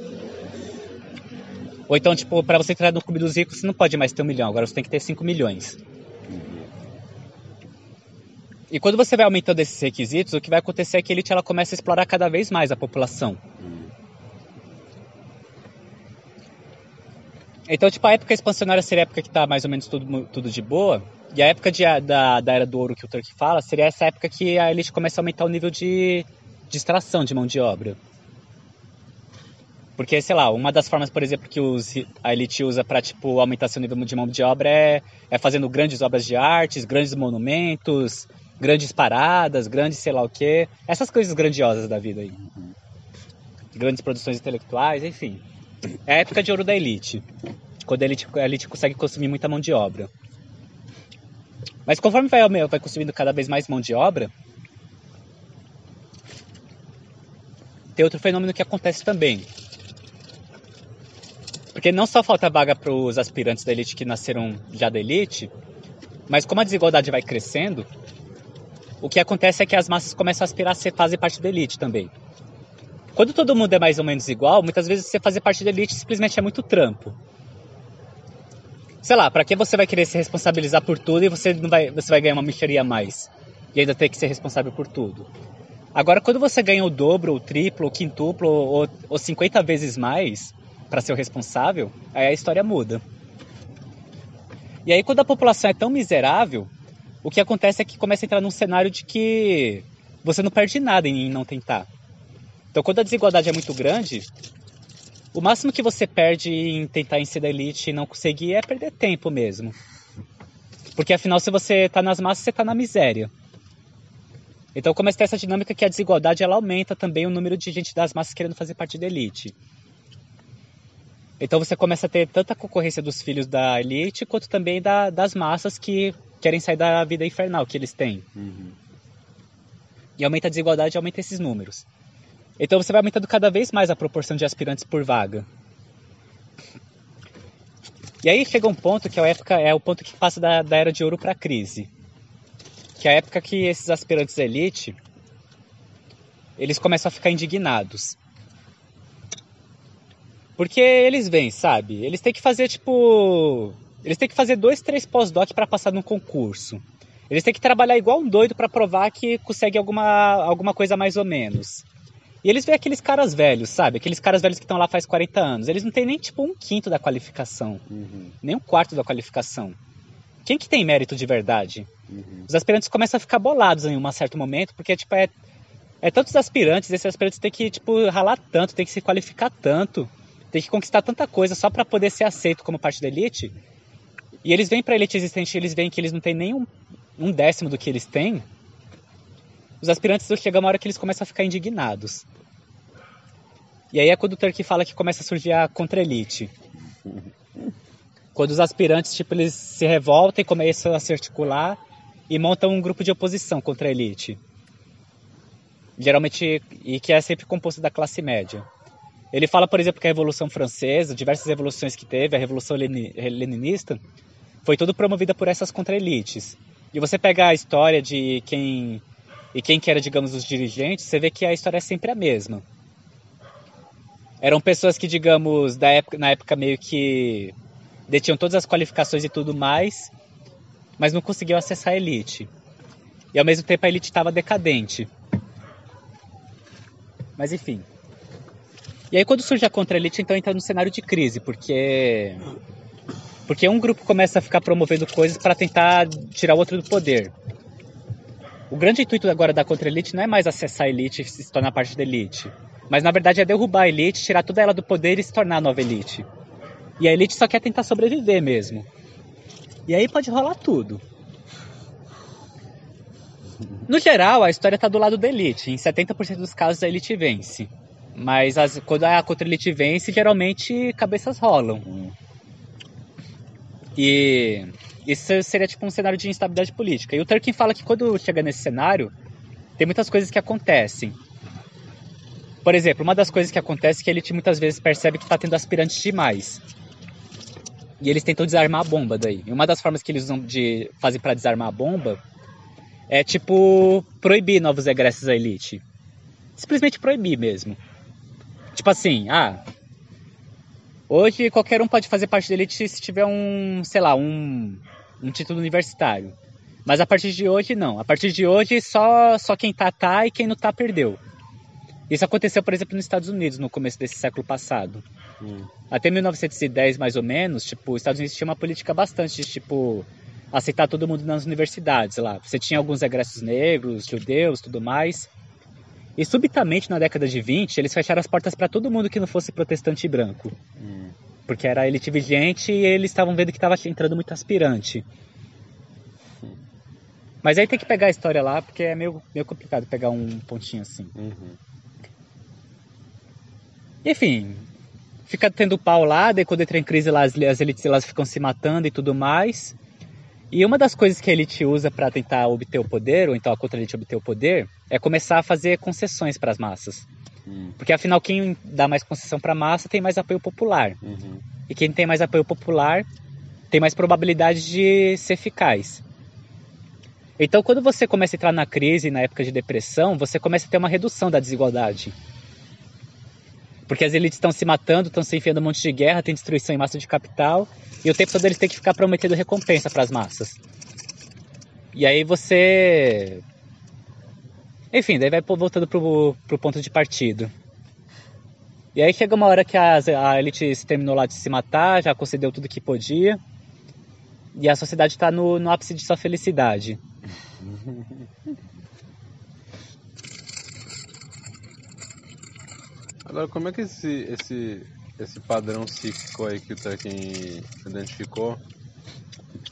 Ou então, tipo, para você entrar no clube dos ricos, você não pode mais ter um milhão, agora você tem que ter cinco milhões. E quando você vai aumentando esses requisitos, o que vai acontecer é que a elite ela começa a explorar cada vez mais a população. Então, tipo, a época expansionária seria a época que está mais ou menos tudo, tudo de boa. E a época de, da, da Era do Ouro que o Turk fala seria essa época que a elite começa a aumentar o nível de, de extração de mão de obra. Porque, sei lá, uma das formas, por exemplo, que os, a elite usa para tipo, aumentar seu nível de mão de obra é, é fazendo grandes obras de artes, grandes monumentos, grandes paradas, grandes sei lá o quê. Essas coisas grandiosas da vida aí. Grandes produções intelectuais, enfim. É a época de ouro da elite. quando a elite, a elite consegue consumir muita mão de obra. Mas conforme vai, vai consumindo cada vez mais mão de obra, tem outro fenômeno que acontece também. Porque não só falta vaga para os aspirantes da elite que nasceram já da elite, mas como a desigualdade vai crescendo, o que acontece é que as massas começam a aspirar a ser, fazer parte da elite também. Quando todo mundo é mais ou menos igual, muitas vezes você fazer parte da elite simplesmente é muito trampo sei lá, para que você vai querer se responsabilizar por tudo e você não vai, você vai ganhar uma micharia a mais e ainda ter que ser responsável por tudo. Agora, quando você ganha o dobro, o triplo, o quintuplo ou, ou 50 vezes mais para ser o responsável, aí a história muda. E aí, quando a população é tão miserável, o que acontece é que começa a entrar num cenário de que você não perde nada em não tentar. Então, quando a desigualdade é muito grande, o máximo que você perde em tentar ser da elite e não conseguir é perder tempo mesmo. Porque afinal, se você tá nas massas, você tá na miséria. Então começa a ter essa dinâmica que a desigualdade ela aumenta também o número de gente das massas querendo fazer parte da elite. Então você começa a ter tanta concorrência dos filhos da elite quanto também da, das massas que querem sair da vida infernal que eles têm. Uhum. E aumenta a desigualdade aumenta esses números. Então você vai aumentando cada vez mais a proporção de aspirantes por vaga. E aí chega um ponto que é, a época, é o ponto que passa da, da era de ouro para a crise. Que é a época que esses aspirantes elite eles começam a ficar indignados. Porque eles vêm, sabe? Eles têm que fazer tipo. Eles têm que fazer dois, três pós-doc para passar num concurso. Eles têm que trabalhar igual um doido para provar que consegue alguma, alguma coisa mais ou menos. E eles veem aqueles caras velhos, sabe? Aqueles caras velhos que estão lá faz 40 anos. Eles não têm nem tipo um quinto da qualificação, uhum. nem um quarto da qualificação. Quem que tem mérito de verdade? Uhum. Os aspirantes começam a ficar bolados em um certo momento, porque tipo é é tantos aspirantes, esses aspirantes têm que tipo ralar tanto, têm que se qualificar tanto, têm que conquistar tanta coisa só para poder ser aceito como parte da elite. E eles vêm para a elite existente, eles veem que eles não têm nem um, um décimo do que eles têm os aspirantes chegam uma hora que eles começam a ficar indignados. E aí é quando o Turkey fala que começa a surgir a contra-elite. Quando os aspirantes, tipo, eles se revoltam e começam a se articular e montam um grupo de oposição contra a elite. Geralmente, e que é sempre composto da classe média. Ele fala, por exemplo, que a Revolução Francesa, diversas revoluções que teve, a Revolução Leninista, foi tudo promovida por essas contra-elites. E você pega a história de quem e quem que era, digamos, os dirigentes, você vê que a história é sempre a mesma. Eram pessoas que, digamos, da época, na época meio que detinham todas as qualificações e tudo mais, mas não conseguiam acessar a elite. E ao mesmo tempo a elite estava decadente. Mas enfim. E aí quando surge a contra-elite, então entra num cenário de crise, porque porque um grupo começa a ficar promovendo coisas para tentar tirar o outro do poder. O grande intuito agora da contra-elite não é mais acessar a elite e se tornar parte da elite. Mas na verdade é derrubar a elite, tirar toda ela do poder e se tornar a nova elite. E a elite só quer tentar sobreviver mesmo. E aí pode rolar tudo. No geral, a história está do lado da elite. Em 70% dos casos a elite vence. Mas as, quando a contra-elite vence, geralmente cabeças rolam. E isso seria tipo um cenário de instabilidade política. E o Turkin fala que quando chega nesse cenário, tem muitas coisas que acontecem. Por exemplo, uma das coisas que acontece é que a elite muitas vezes percebe que está tendo aspirantes demais. E eles tentam desarmar a bomba daí. E uma das formas que eles usam de fazer para desarmar a bomba é tipo proibir novos egressos à elite. Simplesmente proibir mesmo. Tipo assim, ah, Hoje qualquer um pode fazer parte da elite se tiver um, sei lá, um, um título universitário. Mas a partir de hoje não. A partir de hoje só, só quem tá tá e quem não tá perdeu. Isso aconteceu, por exemplo, nos Estados Unidos no começo desse século passado. Hum. Até 1910, mais ou menos, tipo, os Estados Unidos tinha uma política bastante de, tipo, aceitar todo mundo nas universidades lá. Você tinha alguns egressos negros, judeus, tudo mais. E subitamente, na década de 20, eles fecharam as portas para todo mundo que não fosse protestante branco. Hum. Porque era elite vigente e eles estavam vendo que estava entrando muito aspirante. Mas aí tem que pegar a história lá, porque é meio, meio complicado pegar um pontinho assim. Uhum. Enfim, fica tendo pau lá, daí quando entra em crise lá, as, as elites elas ficam se matando e tudo mais. E uma das coisas que a elite usa para tentar obter o poder, ou então a contra-elite obter o poder, é começar a fazer concessões para as massas. Hum. Porque afinal, quem dá mais concessão para a massa tem mais apoio popular. Uhum. E quem tem mais apoio popular tem mais probabilidade de ser eficaz. Então, quando você começa a entrar na crise, na época de depressão, você começa a ter uma redução da desigualdade. Porque as elites estão se matando, estão se enfiando um monte de guerra, tem destruição em massa de capital, e o tempo todo eles têm que ficar prometendo recompensa para as massas. E aí você. Enfim, daí vai voltando pro, pro ponto de partido. E aí chega uma hora que a, a elite terminou lá de se matar, já concedeu tudo que podia. E a sociedade está no, no ápice de sua felicidade. <laughs> Agora, como é que esse, esse, esse padrão cíclico aí que o Tolkien identificou?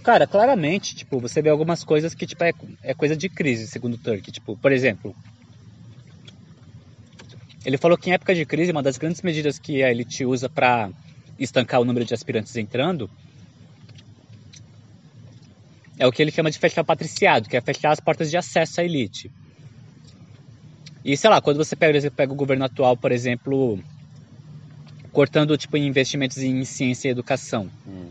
Cara, claramente, tipo, você vê algumas coisas que tipo, é, é coisa de crise, segundo o Turk. Tipo, por exemplo, ele falou que em época de crise, uma das grandes medidas que a elite usa para estancar o número de aspirantes entrando é o que ele chama de fechar o patriciado, que é fechar as portas de acesso à elite. E sei lá, quando você pega, pega o governo atual, por exemplo, cortando tipo investimentos em ciência e educação. Hum.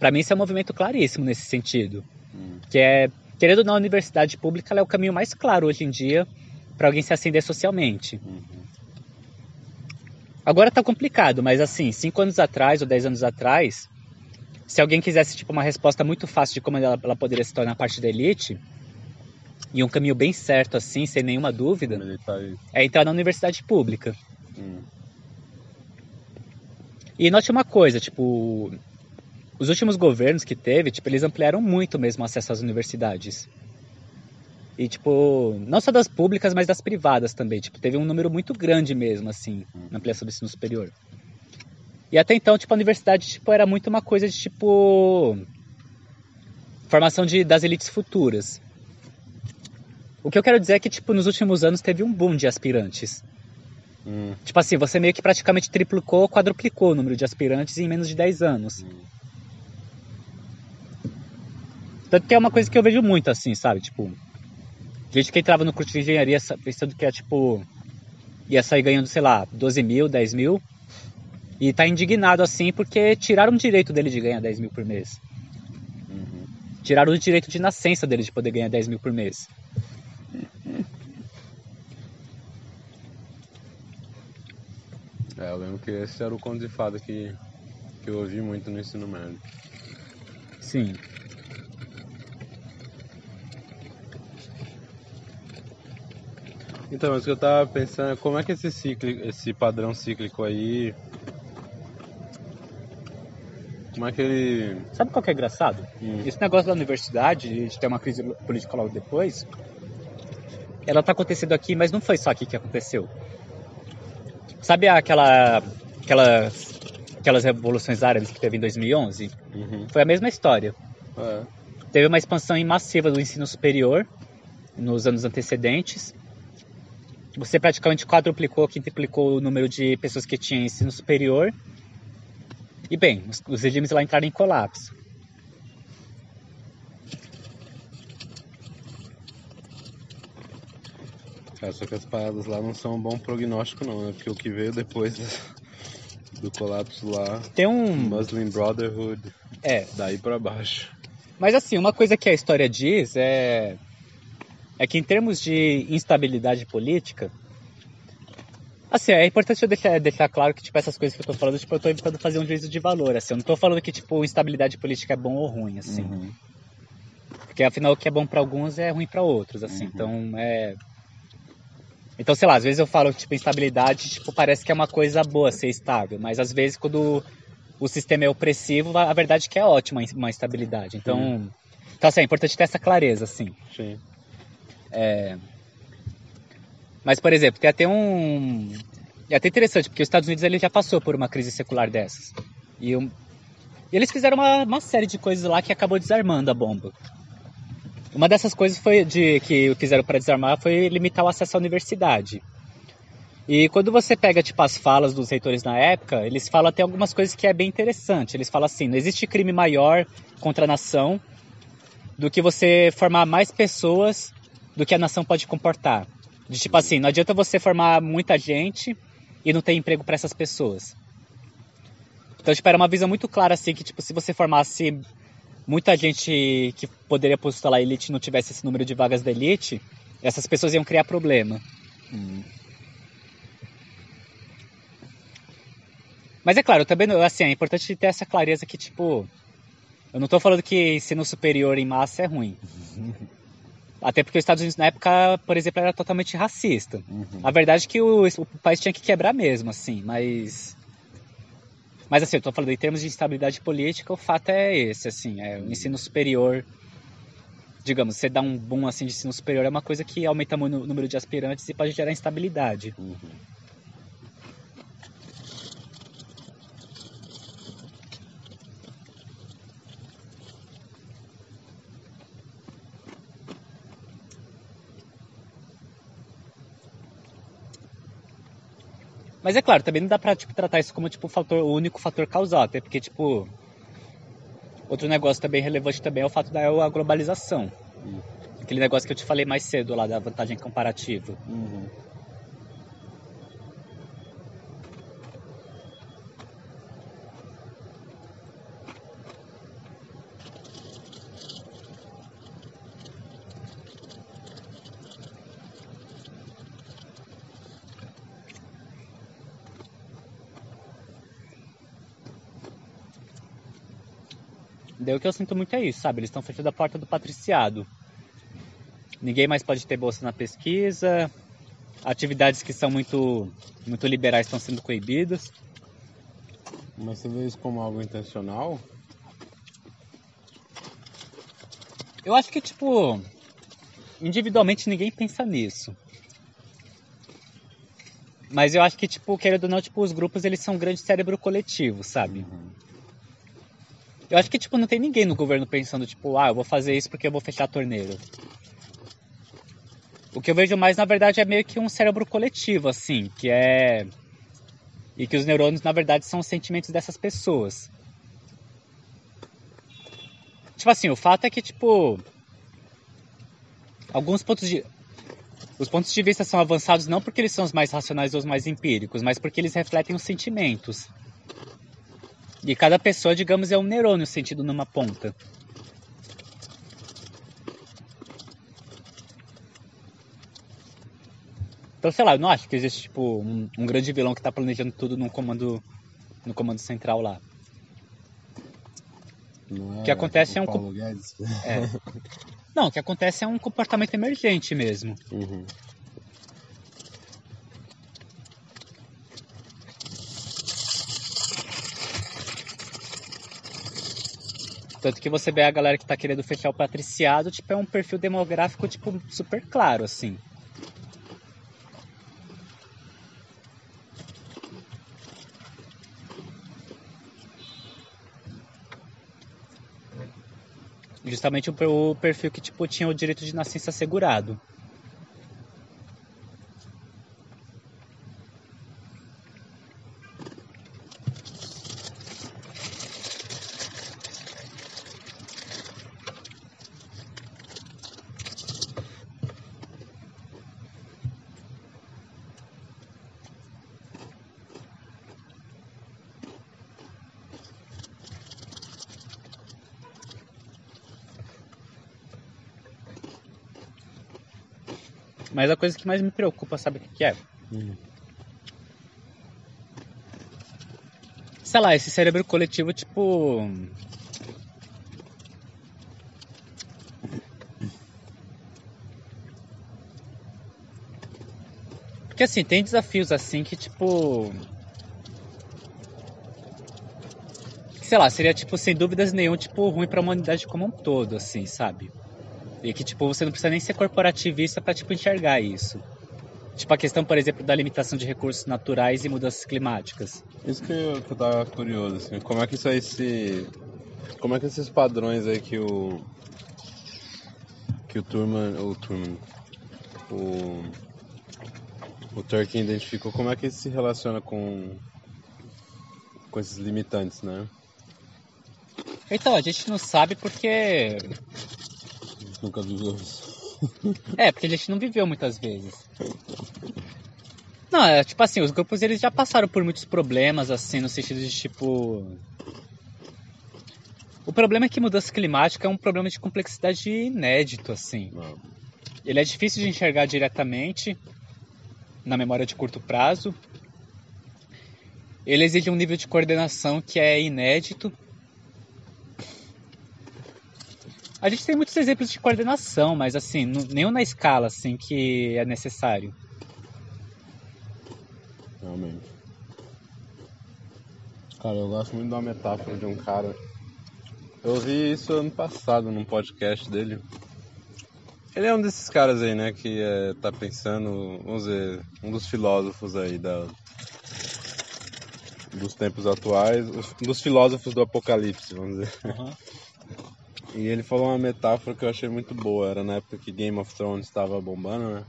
Para mim isso é um movimento claríssimo nesse sentido, Hum. que é querendo ou não a universidade pública ela é o caminho mais claro hoje em dia para alguém se ascender socialmente. Uhum. Agora tá complicado, mas assim, cinco anos atrás ou dez anos atrás, se alguém quisesse tipo uma resposta muito fácil de como ela, ela poderia se tornar parte da elite e um caminho bem certo assim, sem nenhuma dúvida, tá é entrar na universidade pública. Hum. E note uma coisa, tipo, os últimos governos que teve, tipo, eles ampliaram muito mesmo o acesso às universidades. E, tipo, não só das públicas, mas das privadas também. Tipo, teve um número muito grande mesmo, assim, na ampliação do ensino superior. E até então, tipo, a universidade, tipo, era muito uma coisa de, tipo, formação de, das elites futuras. O que eu quero dizer é que, tipo, nos últimos anos teve um boom de aspirantes. Hum. Tipo assim, você meio que praticamente triplicou, quadruplicou o número de aspirantes em menos de 10 anos. Tanto que é uma coisa que eu vejo muito assim, sabe? Tipo, gente que entrava no curso de engenharia sa- pensando que ia, tipo, ia sair ganhando, sei lá, 12 mil, 10 mil. E tá indignado assim porque tiraram o direito dele de ganhar 10 mil por mês. Uhum. Tiraram o direito de nascença dele de poder ganhar 10 mil por mês. É, eu lembro que esse era o conto de fada que, que eu ouvi muito no ensino médio. Sim. Então, mas o que eu tava pensando é como é que esse ciclo, esse padrão cíclico aí. Como é que ele. Sabe qual que é engraçado? Hum. Esse negócio da universidade, de ter uma crise política logo depois, ela tá acontecendo aqui, mas não foi só aqui que aconteceu. Sabe aquela, aquelas, aquelas revoluções árabes que teve em 2011? Uhum. Foi a mesma história. É. Teve uma expansão massiva do ensino superior nos anos antecedentes. Você praticamente quadruplicou, quintuplicou o número de pessoas que tinham ensino superior. E bem, os, os regimes lá entraram em colapso. É, só que as paradas lá não são um bom prognóstico não, né? Porque o que veio depois do colapso lá, Tem um. Muslim Brotherhood, É, daí pra baixo. Mas assim, uma coisa que a história diz é, é que em termos de instabilidade política, assim, é importante eu deixar, deixar claro que tipo, essas coisas que eu tô falando, tipo, eu tô tentando fazer um juízo de valor, assim, eu não tô falando que tipo, instabilidade política é bom ou ruim, assim. Uhum. Porque afinal o que é bom para alguns é ruim para outros, assim. Uhum. Então é Então, sei lá, às vezes eu falo tipo instabilidade, tipo, parece que é uma coisa boa ser estável, mas às vezes quando o sistema é opressivo, a verdade é que é ótima uma instabilidade. Então, então assim, é importante ter essa clareza, assim. Sim. Mas, por exemplo, tem até um. É até interessante, porque os Estados Unidos ele já passou por uma crise secular dessas. E, um- e eles fizeram uma, uma série de coisas lá que acabou desarmando a bomba. Uma dessas coisas foi de que fizeram para desarmar foi limitar o acesso à universidade. E quando você pega tipo as falas dos reitores na época, eles falam até algumas coisas que é bem interessante. Eles falam assim: não existe crime maior contra a nação do que você formar mais pessoas do que a nação pode comportar. De tipo assim, não adianta você formar muita gente e não ter emprego para essas pessoas. Então, tipo, era uma visão muito clara assim que tipo se você formasse muita gente que poderia postular elite não tivesse esse número de vagas da elite, essas pessoas iam criar problema. Hum. Mas é claro, também assim, é importante ter essa clareza que, tipo, eu não estou falando que ensino superior em massa é ruim. <laughs> Até porque os Estados Unidos na época, por exemplo, era totalmente racista. Uhum. A verdade é que o, o, país tinha que quebrar mesmo, assim, mas. Mas assim, eu tô falando em termos de instabilidade política, o fato é esse, assim, é o ensino superior. Digamos, você dá um boom assim de ensino superior é uma coisa que aumenta muito o número de aspirantes e pode gerar instabilidade. Uhum. Mas é claro, também não dá pra tipo, tratar isso como tipo, fator, o único fator causal, até porque, tipo. Outro negócio também relevante também é o fato da globalização. Uhum. Aquele negócio que eu te falei mais cedo lá da vantagem comparativa. Uhum. Daí o que eu sinto muito é isso, sabe? Eles estão fechando a porta do patriciado. Ninguém mais pode ter bolsa na pesquisa. Atividades que são muito, muito liberais estão sendo coibidas. Mas você vê isso como algo intencional? Eu acho que, tipo, individualmente ninguém pensa nisso. Mas eu acho que, tipo, querendo ou não, tipo, os grupos eles são um grande cérebro coletivo, sabe? Uhum. Eu acho que, tipo, não tem ninguém no governo pensando, tipo, ah, eu vou fazer isso porque eu vou fechar a torneira. O que eu vejo mais, na verdade, é meio que um cérebro coletivo, assim, que é. E que os neurônios, na verdade, são os sentimentos dessas pessoas. Tipo assim, o fato é que, tipo. Alguns pontos de. Os pontos de vista são avançados não porque eles são os mais racionais ou os mais empíricos, mas porque eles refletem os sentimentos. E cada pessoa, digamos, é um neurônio sentido numa ponta. Então, sei lá, eu não acho que existe tipo um, um grande vilão que está planejando tudo no comando no comando central lá. Não o que acontece é um Paulo. É. Não, o que acontece é um comportamento emergente mesmo. Uhum. Tanto que você vê a galera que tá querendo fechar o patriciado, tipo, é um perfil demográfico, tipo, super claro, assim. Justamente o perfil que, tipo, tinha o direito de nascença assegurado. Coisa que mais me preocupa, sabe o que é? Hum. Sei lá, esse cérebro coletivo, tipo. Porque assim, tem desafios assim que, tipo. Sei lá, seria, tipo, sem dúvidas nenhum, tipo, ruim pra humanidade como um todo, assim, sabe? E que, tipo, você não precisa nem ser corporativista para tipo, enxergar isso. Tipo a questão, por exemplo, da limitação de recursos naturais e mudanças climáticas. Isso que eu, que eu tava curioso, assim, como é que isso aí se... Como é que esses padrões aí que o... Que o Turman... O Turman... O... o Turkey identificou como é que ele se relaciona com, com esses limitantes, né? Então, a gente não sabe porque. Nunca viveu isso. É, porque a gente não viveu muitas vezes. Não, é tipo assim, os grupos eles já passaram por muitos problemas, assim, no sentido de tipo. O problema é que mudança climática é um problema de complexidade inédito, assim. Não. Ele é difícil de enxergar diretamente na memória de curto prazo. Ele exige um nível de coordenação que é inédito. A gente tem muitos exemplos de coordenação, mas assim, nenhum na escala assim que é necessário. Realmente. Cara, eu gosto muito da metáfora de um cara. Eu ouvi isso ano passado num podcast dele. Ele é um desses caras aí, né, que é, tá pensando, vamos dizer, um dos filósofos aí da, dos tempos atuais, um dos filósofos do apocalipse, vamos dizer. E ele falou uma metáfora que eu achei muito boa, era na época que Game of Thrones estava bombando, né?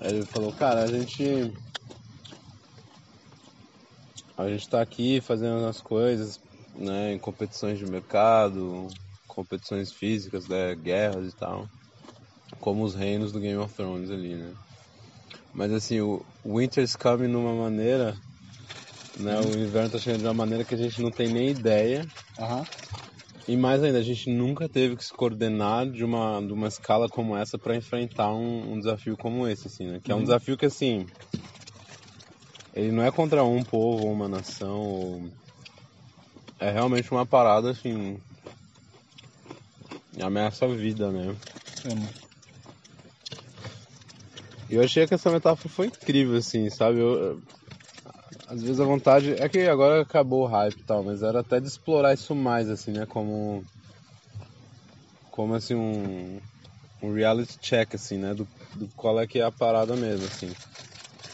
Aí ele falou, cara, a gente. A gente tá aqui fazendo as coisas, né, em competições de mercado, competições físicas, né, guerras e tal. Como os reinos do Game of Thrones ali, né? Mas assim, o Winter's coming numa maneira, né, o inverno tá chegando de uma maneira que a gente não tem nem ideia. Aham. E mais ainda, a gente nunca teve que se coordenar de uma, de uma escala como essa para enfrentar um, um desafio como esse, assim, né? Que é um desafio que, assim, ele não é contra um povo ou uma nação, ou... é realmente uma parada, assim, ameaça a vida, né? E eu achei que essa metáfora foi incrível, assim, sabe? Eu- às vezes a vontade. É que agora acabou o hype e tal, mas era até de explorar isso mais, assim, né? Como. Como assim, um. Um reality check, assim, né? Do, do qual é que é a parada mesmo, assim.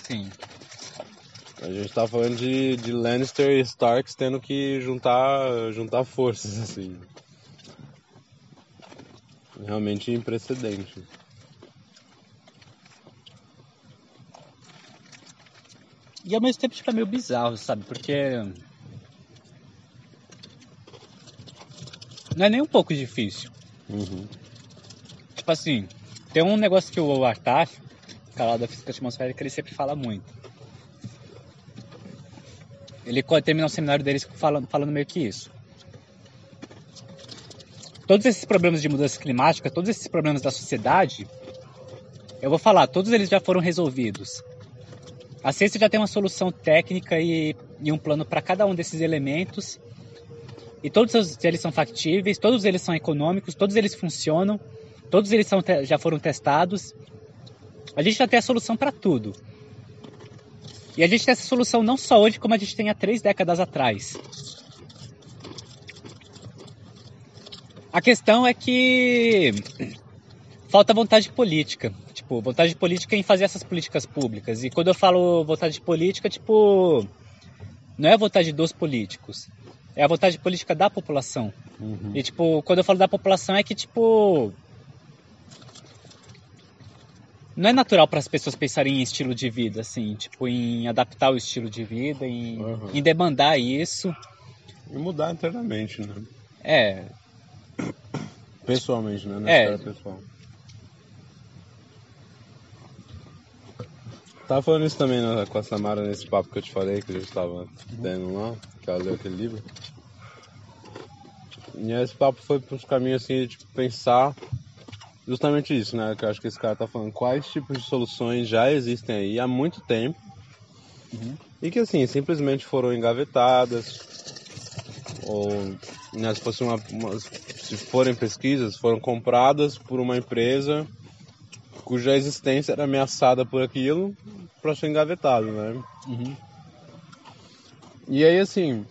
Sim. A gente tá falando de, de Lannister e Starks tendo que juntar, juntar forças, assim. Realmente em E ao mesmo tempo tipo, é meio bizarro, sabe? Porque. Não é nem um pouco difícil. Uhum. Tipo assim, tem um negócio que o Artaf, cara lá da física atmosférica, ele sempre fala muito. Ele termina o seminário deles falando, falando meio que isso. Todos esses problemas de mudança climática, todos esses problemas da sociedade, eu vou falar, todos eles já foram resolvidos. A ciência já tem uma solução técnica e, e um plano para cada um desses elementos. E todos os- eles são factíveis, todos eles são econômicos, todos eles funcionam, todos eles são já foram testados. A gente já tem a solução para tudo. E a gente tem essa solução não só hoje, como a gente tem há três décadas atrás. A questão é que falta vontade política. Tipo, vontade política em fazer essas políticas públicas. E quando eu falo vontade política, tipo, não é a vontade dos políticos. É a vontade política da população. Uhum. E tipo, quando eu falo da população é que tipo não é natural para as pessoas pensarem em estilo de vida, assim, tipo, em adaptar o estilo de vida, em, Uhum. em demandar isso. E mudar internamente, né? É, Pessoalmente, né? Na É. esfera pessoal. Tava falando isso também né, com a Samara nesse papo que eu te falei, que a gente tava tendo lá, que ela leu aquele livro. E esse papo foi pros caminhos assim de tipo, pensar justamente isso, né? Que eu acho que esse cara tá falando. Quais tipos de soluções já existem aí há muito tempo e que assim, simplesmente foram engavetadas, ou né, se, fosse uma, uma- se forem pesquisas, foram compradas por uma empresa cuja existência era ameaçada por aquilo para ser engavetado, né? Uhum. E aí assim,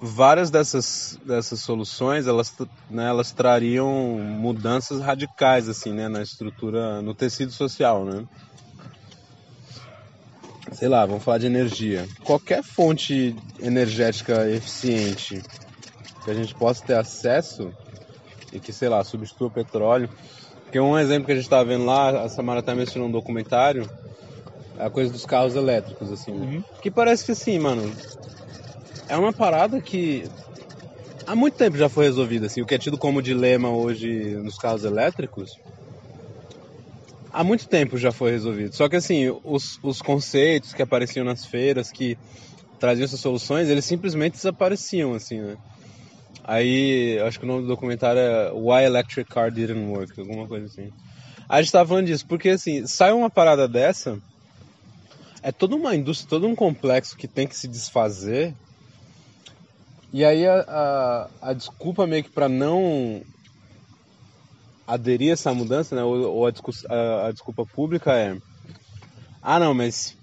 várias dessas dessas soluções, elas né, elas trariam mudanças radicais assim, né, na estrutura, no tecido social, né? sei lá, vamos falar de energia. Qualquer fonte energética eficiente que a gente possa ter acesso e que, sei lá, substitua o petróleo, Porque um exemplo que a gente estava vendo lá, a Samara até mencionou um documentário, é a coisa dos carros elétricos, assim. Né? Uhum. Que parece que assim, mano, é uma parada que há muito tempo já foi resolvida, assim. O que é tido como dilema hoje nos carros elétricos, há muito tempo já foi resolvido. Só que assim, os, os conceitos que apareciam nas feiras, que traziam essas soluções, eles simplesmente desapareciam, assim, né? Aí, acho que o nome do documentário é Why Electric Car Didn't Work, alguma coisa assim. A gente tava falando disso, porque assim, sai uma parada dessa, é toda uma indústria, todo um complexo que tem que se desfazer. E aí a, a, a desculpa meio que para não aderir a essa mudança, né, ou, ou a, a, a, desculpa pública é ah não, mas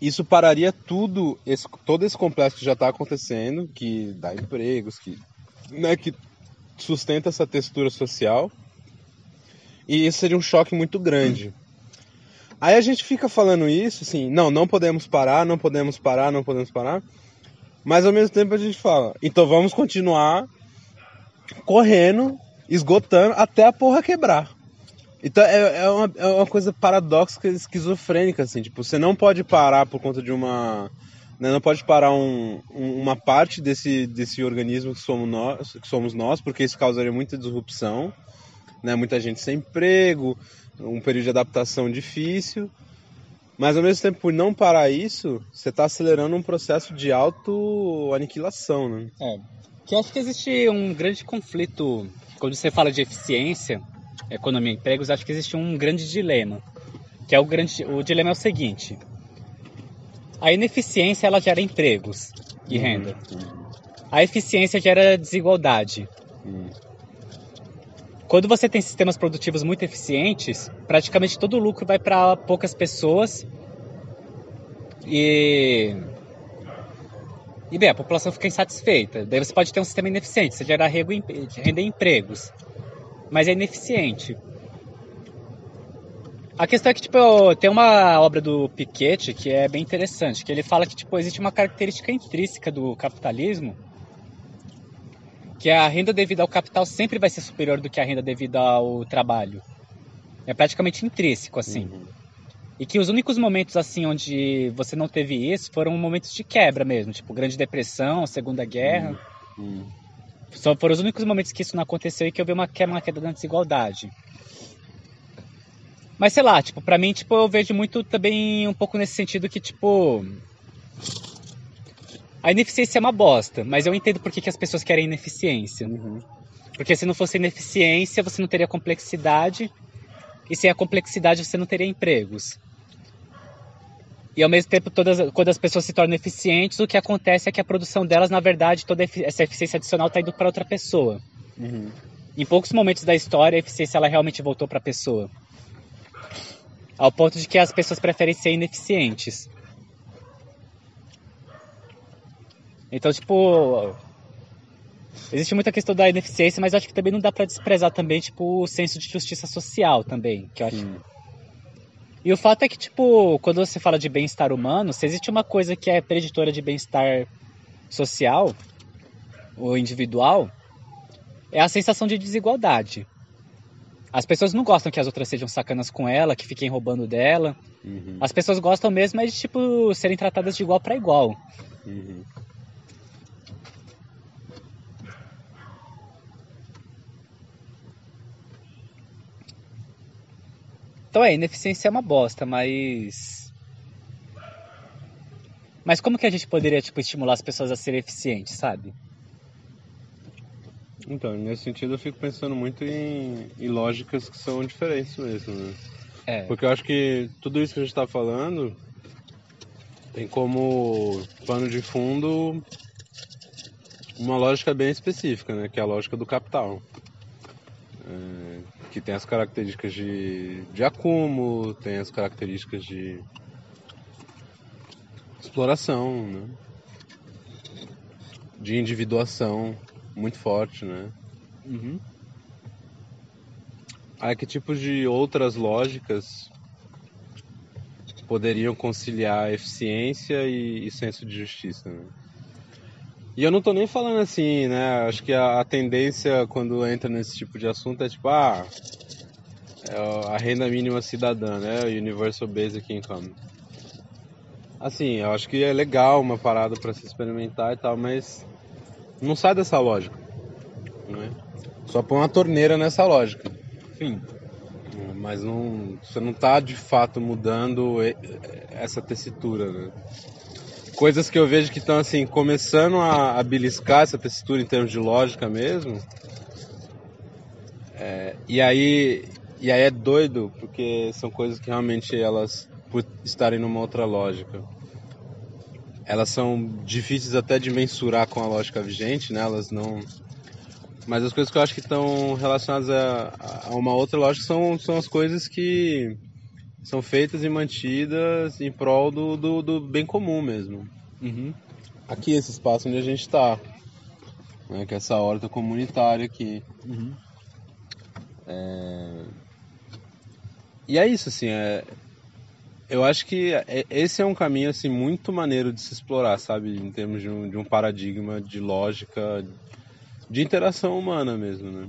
isso pararia tudo, esse, todo esse complexo que já está acontecendo, que dá empregos, que, né, que sustenta essa textura social, e isso seria um choque muito grande. Aí a gente fica falando isso, assim, não, não podemos parar, não podemos parar, não podemos parar. Mas ao mesmo tempo a gente fala, então vamos continuar correndo, esgotando até a porra quebrar. Então é, é, uma, é uma coisa paradoxa, esquizofrênica, assim, tipo, você não pode parar por conta de uma. Né, não pode parar um, um, uma parte desse, desse organismo que somos, nós, que somos nós, porque isso causaria muita disrupção, né, muita gente sem emprego, um período de adaptação difícil. Mas ao mesmo tempo, por não parar isso, você está acelerando um processo de auto-aniquilação, né? É. Que acho que existe um grande conflito quando você fala de eficiência, economia e empregos, acho que existe um grande dilema. Que é o grande. O dilema é o seguinte. A ineficiência ela gera empregos e uhum. renda. A eficiência gera desigualdade. Uhum. Quando você tem sistemas produtivos muito eficientes, praticamente todo o lucro vai para poucas pessoas e e bem, a população fica insatisfeita. Daí você pode ter um sistema ineficiente, você gera render empregos, mas é ineficiente. A questão é que tipo, tem uma obra do Piketty que é bem interessante, que ele fala que tipo, existe uma característica intrínseca do capitalismo que a renda devida ao capital sempre vai ser superior do que a renda devida ao trabalho. É praticamente intrínseco, assim. Uhum. E que os únicos momentos, assim, onde você não teve isso foram momentos de quebra mesmo, tipo Grande Depressão, Segunda Guerra. Uhum. Só foram os únicos momentos que isso não aconteceu e que eu vi uma queda, uma queda da desigualdade. Mas sei lá, tipo, pra mim, tipo, eu vejo muito também um pouco nesse sentido que, tipo, a ineficiência é uma bosta, mas eu entendo por que, que as pessoas querem ineficiência. Uhum. Porque se não fosse ineficiência, você não teria complexidade. E sem a complexidade, você não teria empregos. E ao mesmo tempo, todas, quando as pessoas se tornam eficientes, o que acontece é que a produção delas, na verdade, toda essa eficiência adicional está indo para outra pessoa. Uhum. Em poucos momentos da história, a eficiência ela realmente voltou para a pessoa. Ao ponto de que as pessoas preferem ser ineficientes. Então, tipo, existe muita questão da ineficiência, mas acho que também não dá para desprezar também, tipo, o senso de justiça social também, que eu acho. Sim. E o fato é que, tipo, quando você fala de bem-estar humano, se existe uma coisa que é preditora de bem-estar social ou individual, é a sensação de desigualdade. As pessoas não gostam que as outras sejam sacanas com ela, que fiquem roubando dela. Uhum. As pessoas gostam mesmo é de, tipo, serem tratadas de igual para igual. Uhum. Então é, ineficiência é uma bosta, mas. Mas como que a gente poderia, tipo, estimular as pessoas a serem eficientes, sabe? Então, nesse sentido eu fico pensando muito em, em lógicas que são diferentes mesmo, né? É. Porque eu acho que tudo isso que a gente está falando tem como pano de fundo uma lógica bem específica, né? Que é a lógica do capital. É, que tem as características de, de acúmulo, tem as características de exploração, né? de individuação muito forte, né? Uhum. Aí que tipos de outras lógicas poderiam conciliar eficiência e, e senso de justiça, né? E eu não tô nem falando assim, né? Acho que a, a, tendência quando entra nesse tipo de assunto é tipo, ah, É a renda mínima cidadã, né? O Universal Basic Income. Assim, eu acho que é legal uma parada para se experimentar e tal, mas não sai dessa lógica. Né? Só põe uma torneira nessa lógica. Enfim. Mas não, você não está de fato mudando essa tessitura, né? Coisas que eu vejo que estão assim, começando a, a beliscar essa textura em termos de lógica mesmo. É, e aí e aí é doido, porque são coisas que realmente elas, por estarem numa outra lógica, elas são difíceis até de mensurar com a lógica vigente, né? Elas não. Mas as coisas que eu acho que estão relacionadas a, a uma outra lógica são, são as coisas que são feitas e mantidas em prol do, do, do bem comum mesmo. Uhum. Aqui, esse espaço onde a gente está, né, que é essa horta comunitária aqui. Uhum. É... E é isso, assim, é... eu acho que é, esse é um caminho assim muito maneiro de se explorar, sabe, em termos de um, de um paradigma de lógica, de interação humana mesmo, né?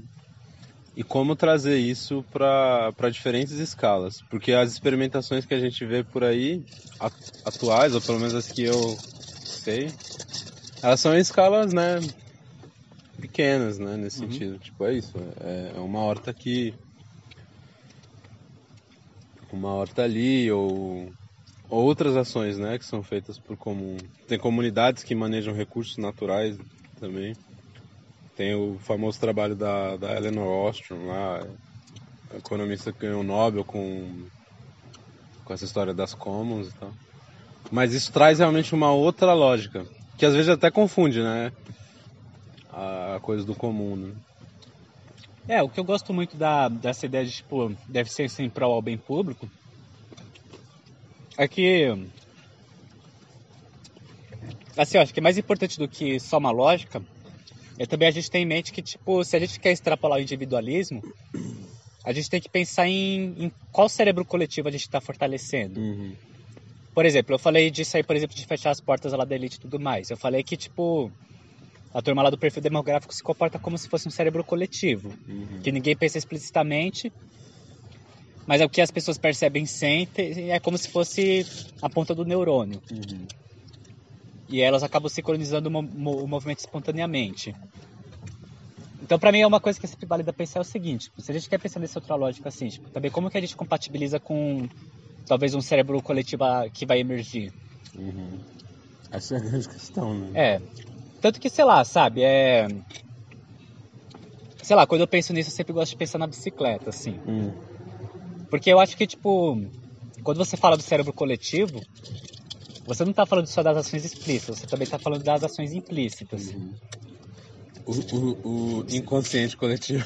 E como trazer isso para diferentes escalas, porque as experimentações que a gente vê por aí, atuais, ou pelo menos as que eu sei, elas são em escalas, né, pequenas, né, nesse uhum. sentido. Tipo, é isso, é, é uma horta aqui, uma horta ali ou outras ações, né, que são feitas por comum. Tem comunidades que manejam recursos naturais também. Tem o famoso trabalho da, da Eleanor Ostrom lá, economista que ganhou o Nobel com, com essa história das commons e tal. Mas isso traz realmente uma outra lógica, que às vezes até confunde, né? A coisa do comum, né? É, o que eu gosto muito da, dessa ideia de, tipo, deve ser em prol ao bem público, é que, assim, eu acho que é mais importante do que só uma lógica, é também a gente ter em mente que, tipo, se a gente quer extrapolar o individualismo, a gente tem que pensar em, em qual cérebro coletivo a gente está fortalecendo. Uhum. Por exemplo, eu falei disso aí, por exemplo, de fechar as portas lá da elite e tudo mais. Eu falei que, tipo, a turma lá do perfil demográfico se comporta como se fosse um cérebro coletivo, uhum. que ninguém pensa explicitamente, mas é o que as pessoas percebem sentem, é como se fosse a ponta do neurônio. Uhum. E elas acabam sincronizando o, movimento espontaneamente. Então, para mim, é uma coisa que é sempre válida pensar é o seguinte: tipo, se a gente quer pensar nessa outra lógica assim, tipo, também como que a gente compatibiliza com talvez um cérebro coletivo que vai emergir? Uhum. Essa é a grande questão, né? É. Tanto que, sei lá, sabe, é. Sei lá, quando eu penso nisso, eu sempre gosto de pensar na bicicleta, assim. Hum. Porque eu acho que, tipo, quando você fala do cérebro coletivo, você não está falando só das ações explícitas, você também está falando das ações implícitas. Uhum. O, o, o, inconsciente coletivo.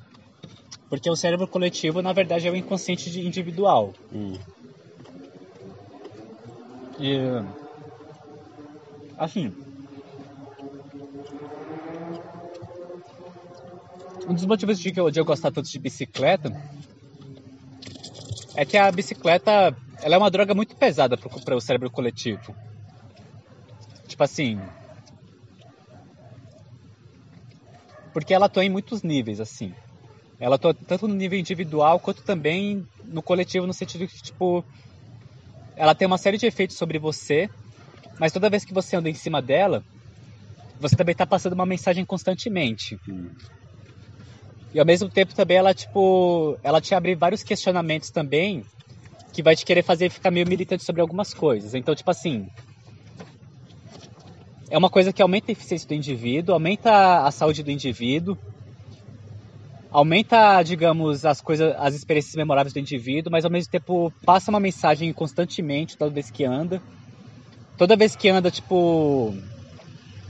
<laughs> Porque o cérebro coletivo, na verdade, é o inconsciente individual. Hum. E. Assim. Um dos motivos de eu, eu gostar tanto de bicicleta é que a bicicleta ela é uma droga muito pesada para o cérebro coletivo. Tipo assim. Porque ela atua em muitos níveis, assim. Ela atua tanto no nível individual quanto também no coletivo, no sentido que, tipo, ela tem uma série de efeitos sobre você, mas toda vez que você anda em cima dela, você também está passando uma mensagem constantemente. Hum. E ao mesmo tempo também ela, tipo, ela te abre vários questionamentos também que vai te querer fazer ficar meio militante sobre algumas coisas. Então, tipo assim, é uma coisa que aumenta a eficiência do indivíduo, aumenta a saúde do indivíduo, aumenta, digamos, as coisas, as experiências memoráveis do indivíduo, mas ao mesmo tempo passa uma mensagem constantemente toda vez que anda. Toda vez que anda, tipo,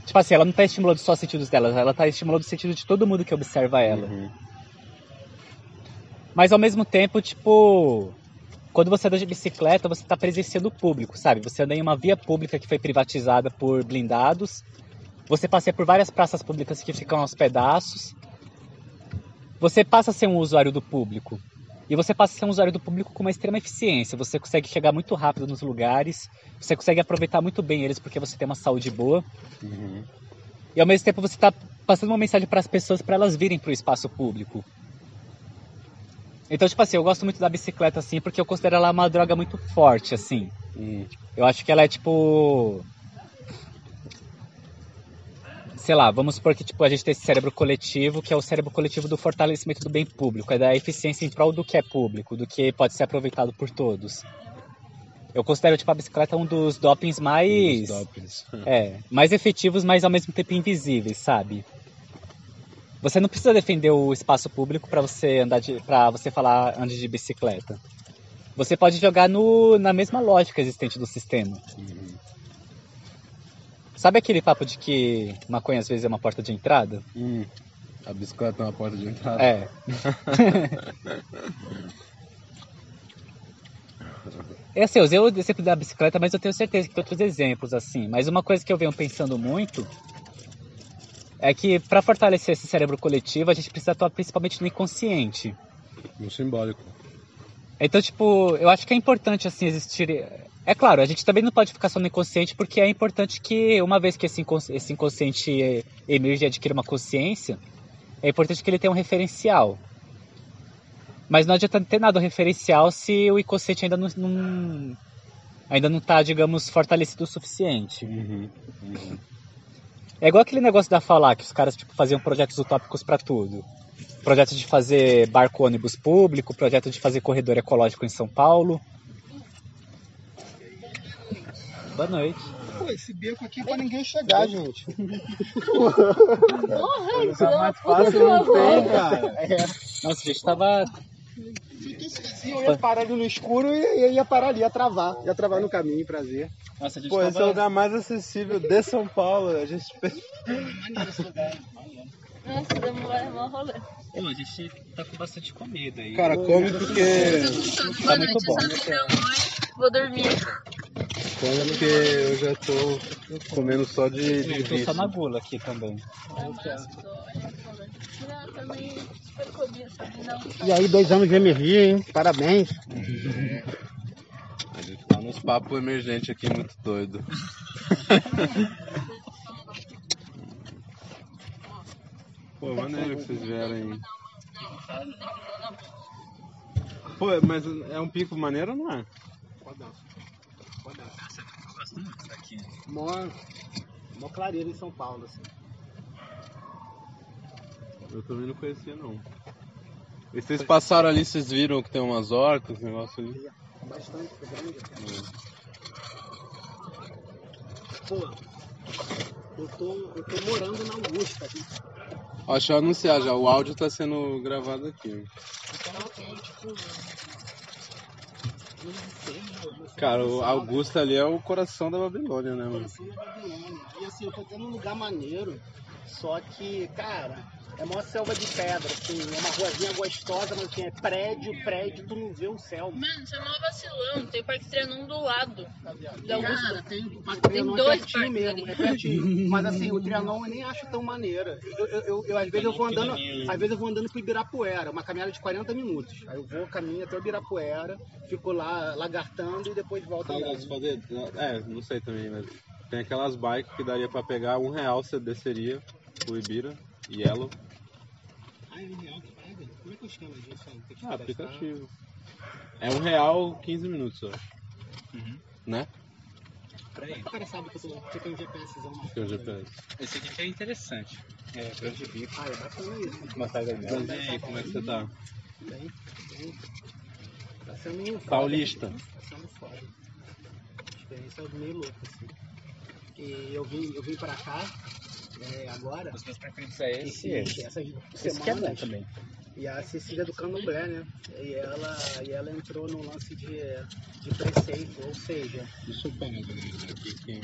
Tipo assim, ela não tá estimulando só os sentidos dela, ela tá estimulando o sentido de todo mundo que observa ela. Uhum. Mas ao mesmo tempo, tipo, quando você anda de bicicleta, você tá presenciando o público, sabe? Você anda em uma via pública que foi privatizada por blindados. Você passeia por várias praças públicas que ficam aos pedaços. Você passa a ser um usuário do público. E você passa a ser um usuário do público com uma extrema eficiência. Você consegue chegar muito rápido nos lugares, você consegue aproveitar muito bem eles porque você tem uma saúde boa. Uhum. E ao mesmo tempo você está passando uma mensagem para as pessoas para elas virem para o espaço público. Então, tipo assim, eu gosto muito da bicicleta, assim, porque eu considero ela uma droga muito forte, assim. Hum. Eu acho que ela é tipo. Sei lá, vamos supor que tipo, a gente tem esse cérebro coletivo, que é o cérebro coletivo do fortalecimento do bem público, é da eficiência em prol do que é público, do que pode ser aproveitado por todos. Eu considero tipo, a bicicleta um dos dopings mais. Os dopings. É, mais efetivos, mas ao mesmo tempo invisíveis, sabe? Você não precisa defender o espaço público para você andar de, para você falar ande de bicicleta. Você pode jogar no, na mesma lógica existente do sistema. Uhum. Sabe aquele papo de que maconha às vezes é uma porta de entrada? Hum. A bicicleta é uma porta de entrada. É. <laughs> É assim, eu usei o exemplo da bicicleta, mas eu tenho certeza que tem outros exemplos assim. Mas uma coisa que eu venho pensando muito é que para fortalecer esse cérebro coletivo, a gente precisa atuar principalmente no inconsciente. No simbólico. Então, tipo, eu acho que é importante assim existir. É claro, a gente também não pode ficar só no inconsciente, porque é importante que, uma vez que esse inconsci- esse inconsciente emerge e adquire uma consciência, é importante que ele tenha um referencial. Mas não adianta ter nada referencial se o inconsciente ainda não, não ainda não tá, digamos, fortalecido o suficiente. Uhum. Uhum. É igual aquele negócio da falar que os caras tipo, faziam projetos utópicos para tudo. Projeto de fazer barco ônibus público, projeto de fazer corredor ecológico em São Paulo. Boa noite. Pô, esse beco aqui é pra ninguém chegar, gente. Porra, Tá mais por fácil, não tem, cara. É. Nossa, a gente tava. Eu ia parar ali no escuro e ia parar ali, ia travar. Ia travar no caminho, prazer. Nossa, a gente Pô, esse é o lugar mais acessível de São Paulo. A gente <laughs> Nossa, demora mó rolê. Pô, a gente tá com bastante comida aí. Cara, come porque. Tá muito bom. Vou dormir. Come porque eu já tô comendo só de, de Eu tô só na gula aqui também. E aí, dois anos de emergia, hein? Parabéns. A gente tá nos papos emergentes aqui, muito doido. <laughs> Pô, maneiro que vocês vieram aí. Pô, mas é um pico maneiro ou não é? Daqui. Mó, mó clareira em São Paulo, assim. Eu também não conhecia não. E vocês passaram ali, vocês viram que tem umas hortas, negócio ali? Bastante grande. Pô, eu tô, eu tô morando na Augusta. aqui. Ó, deixa eu anunciar já, o áudio tá sendo gravado aqui. Cara, o Augusta ali é o coração da Babilônia, né, mano? Coração da Babilônia. E assim, eu tô tendo um lugar maneiro, só que, cara, é mó selva de pedra, assim, é uma ruazinha gostosa, mas assim, é prédio, prédio, tu não vê o céu. Mano, você é mó vacilão. Tem o Parque Trianon do lado. Da Cara, tem o Parque Tem Trianon é dois pertinho parques mesmo, ali. é pertinho. Mas assim, o Trianon eu nem acho tão maneira. Eu, eu, eu- eu, às vezes eu vou andando, às vezes eu vou andando pro Ibirapuera, uma caminhada de 40 minutos. Aí eu vou, caminho até o Ibirapuera, fico lá lagartando e depois volto mas fazer- É, não sei também, mas tem aquelas bikes que daria pra pegar um real, você desceria pro Ibira, Yellow. Ah, é um real que paga? Como é que eu esquema disso? aí? Tem que Ah, aplicativo. É um real 15 minutos, eu acho. Uhum. Né? Peraí. O cara sabe que eu, eu tenho um GPSzão é o frente. GPS. Esse aqui que é interessante. É, grande bico. Ah, é bacana isso. Uma saga Mas e aí, como é que você tá? Bem, bem. Tá sendo um foda. Paulista. Tá sendo foda. Experiência meio louca, assim. E eu vim, eu vim pra cá é, agora. Os meus preferidos é esse e Esse, esse. essas Esse que é bom semanas. também. E a Cecília do Candomblé, né? E ela, e ela entrou no lance de, de preceito, ou seja, galera. Aqui, que-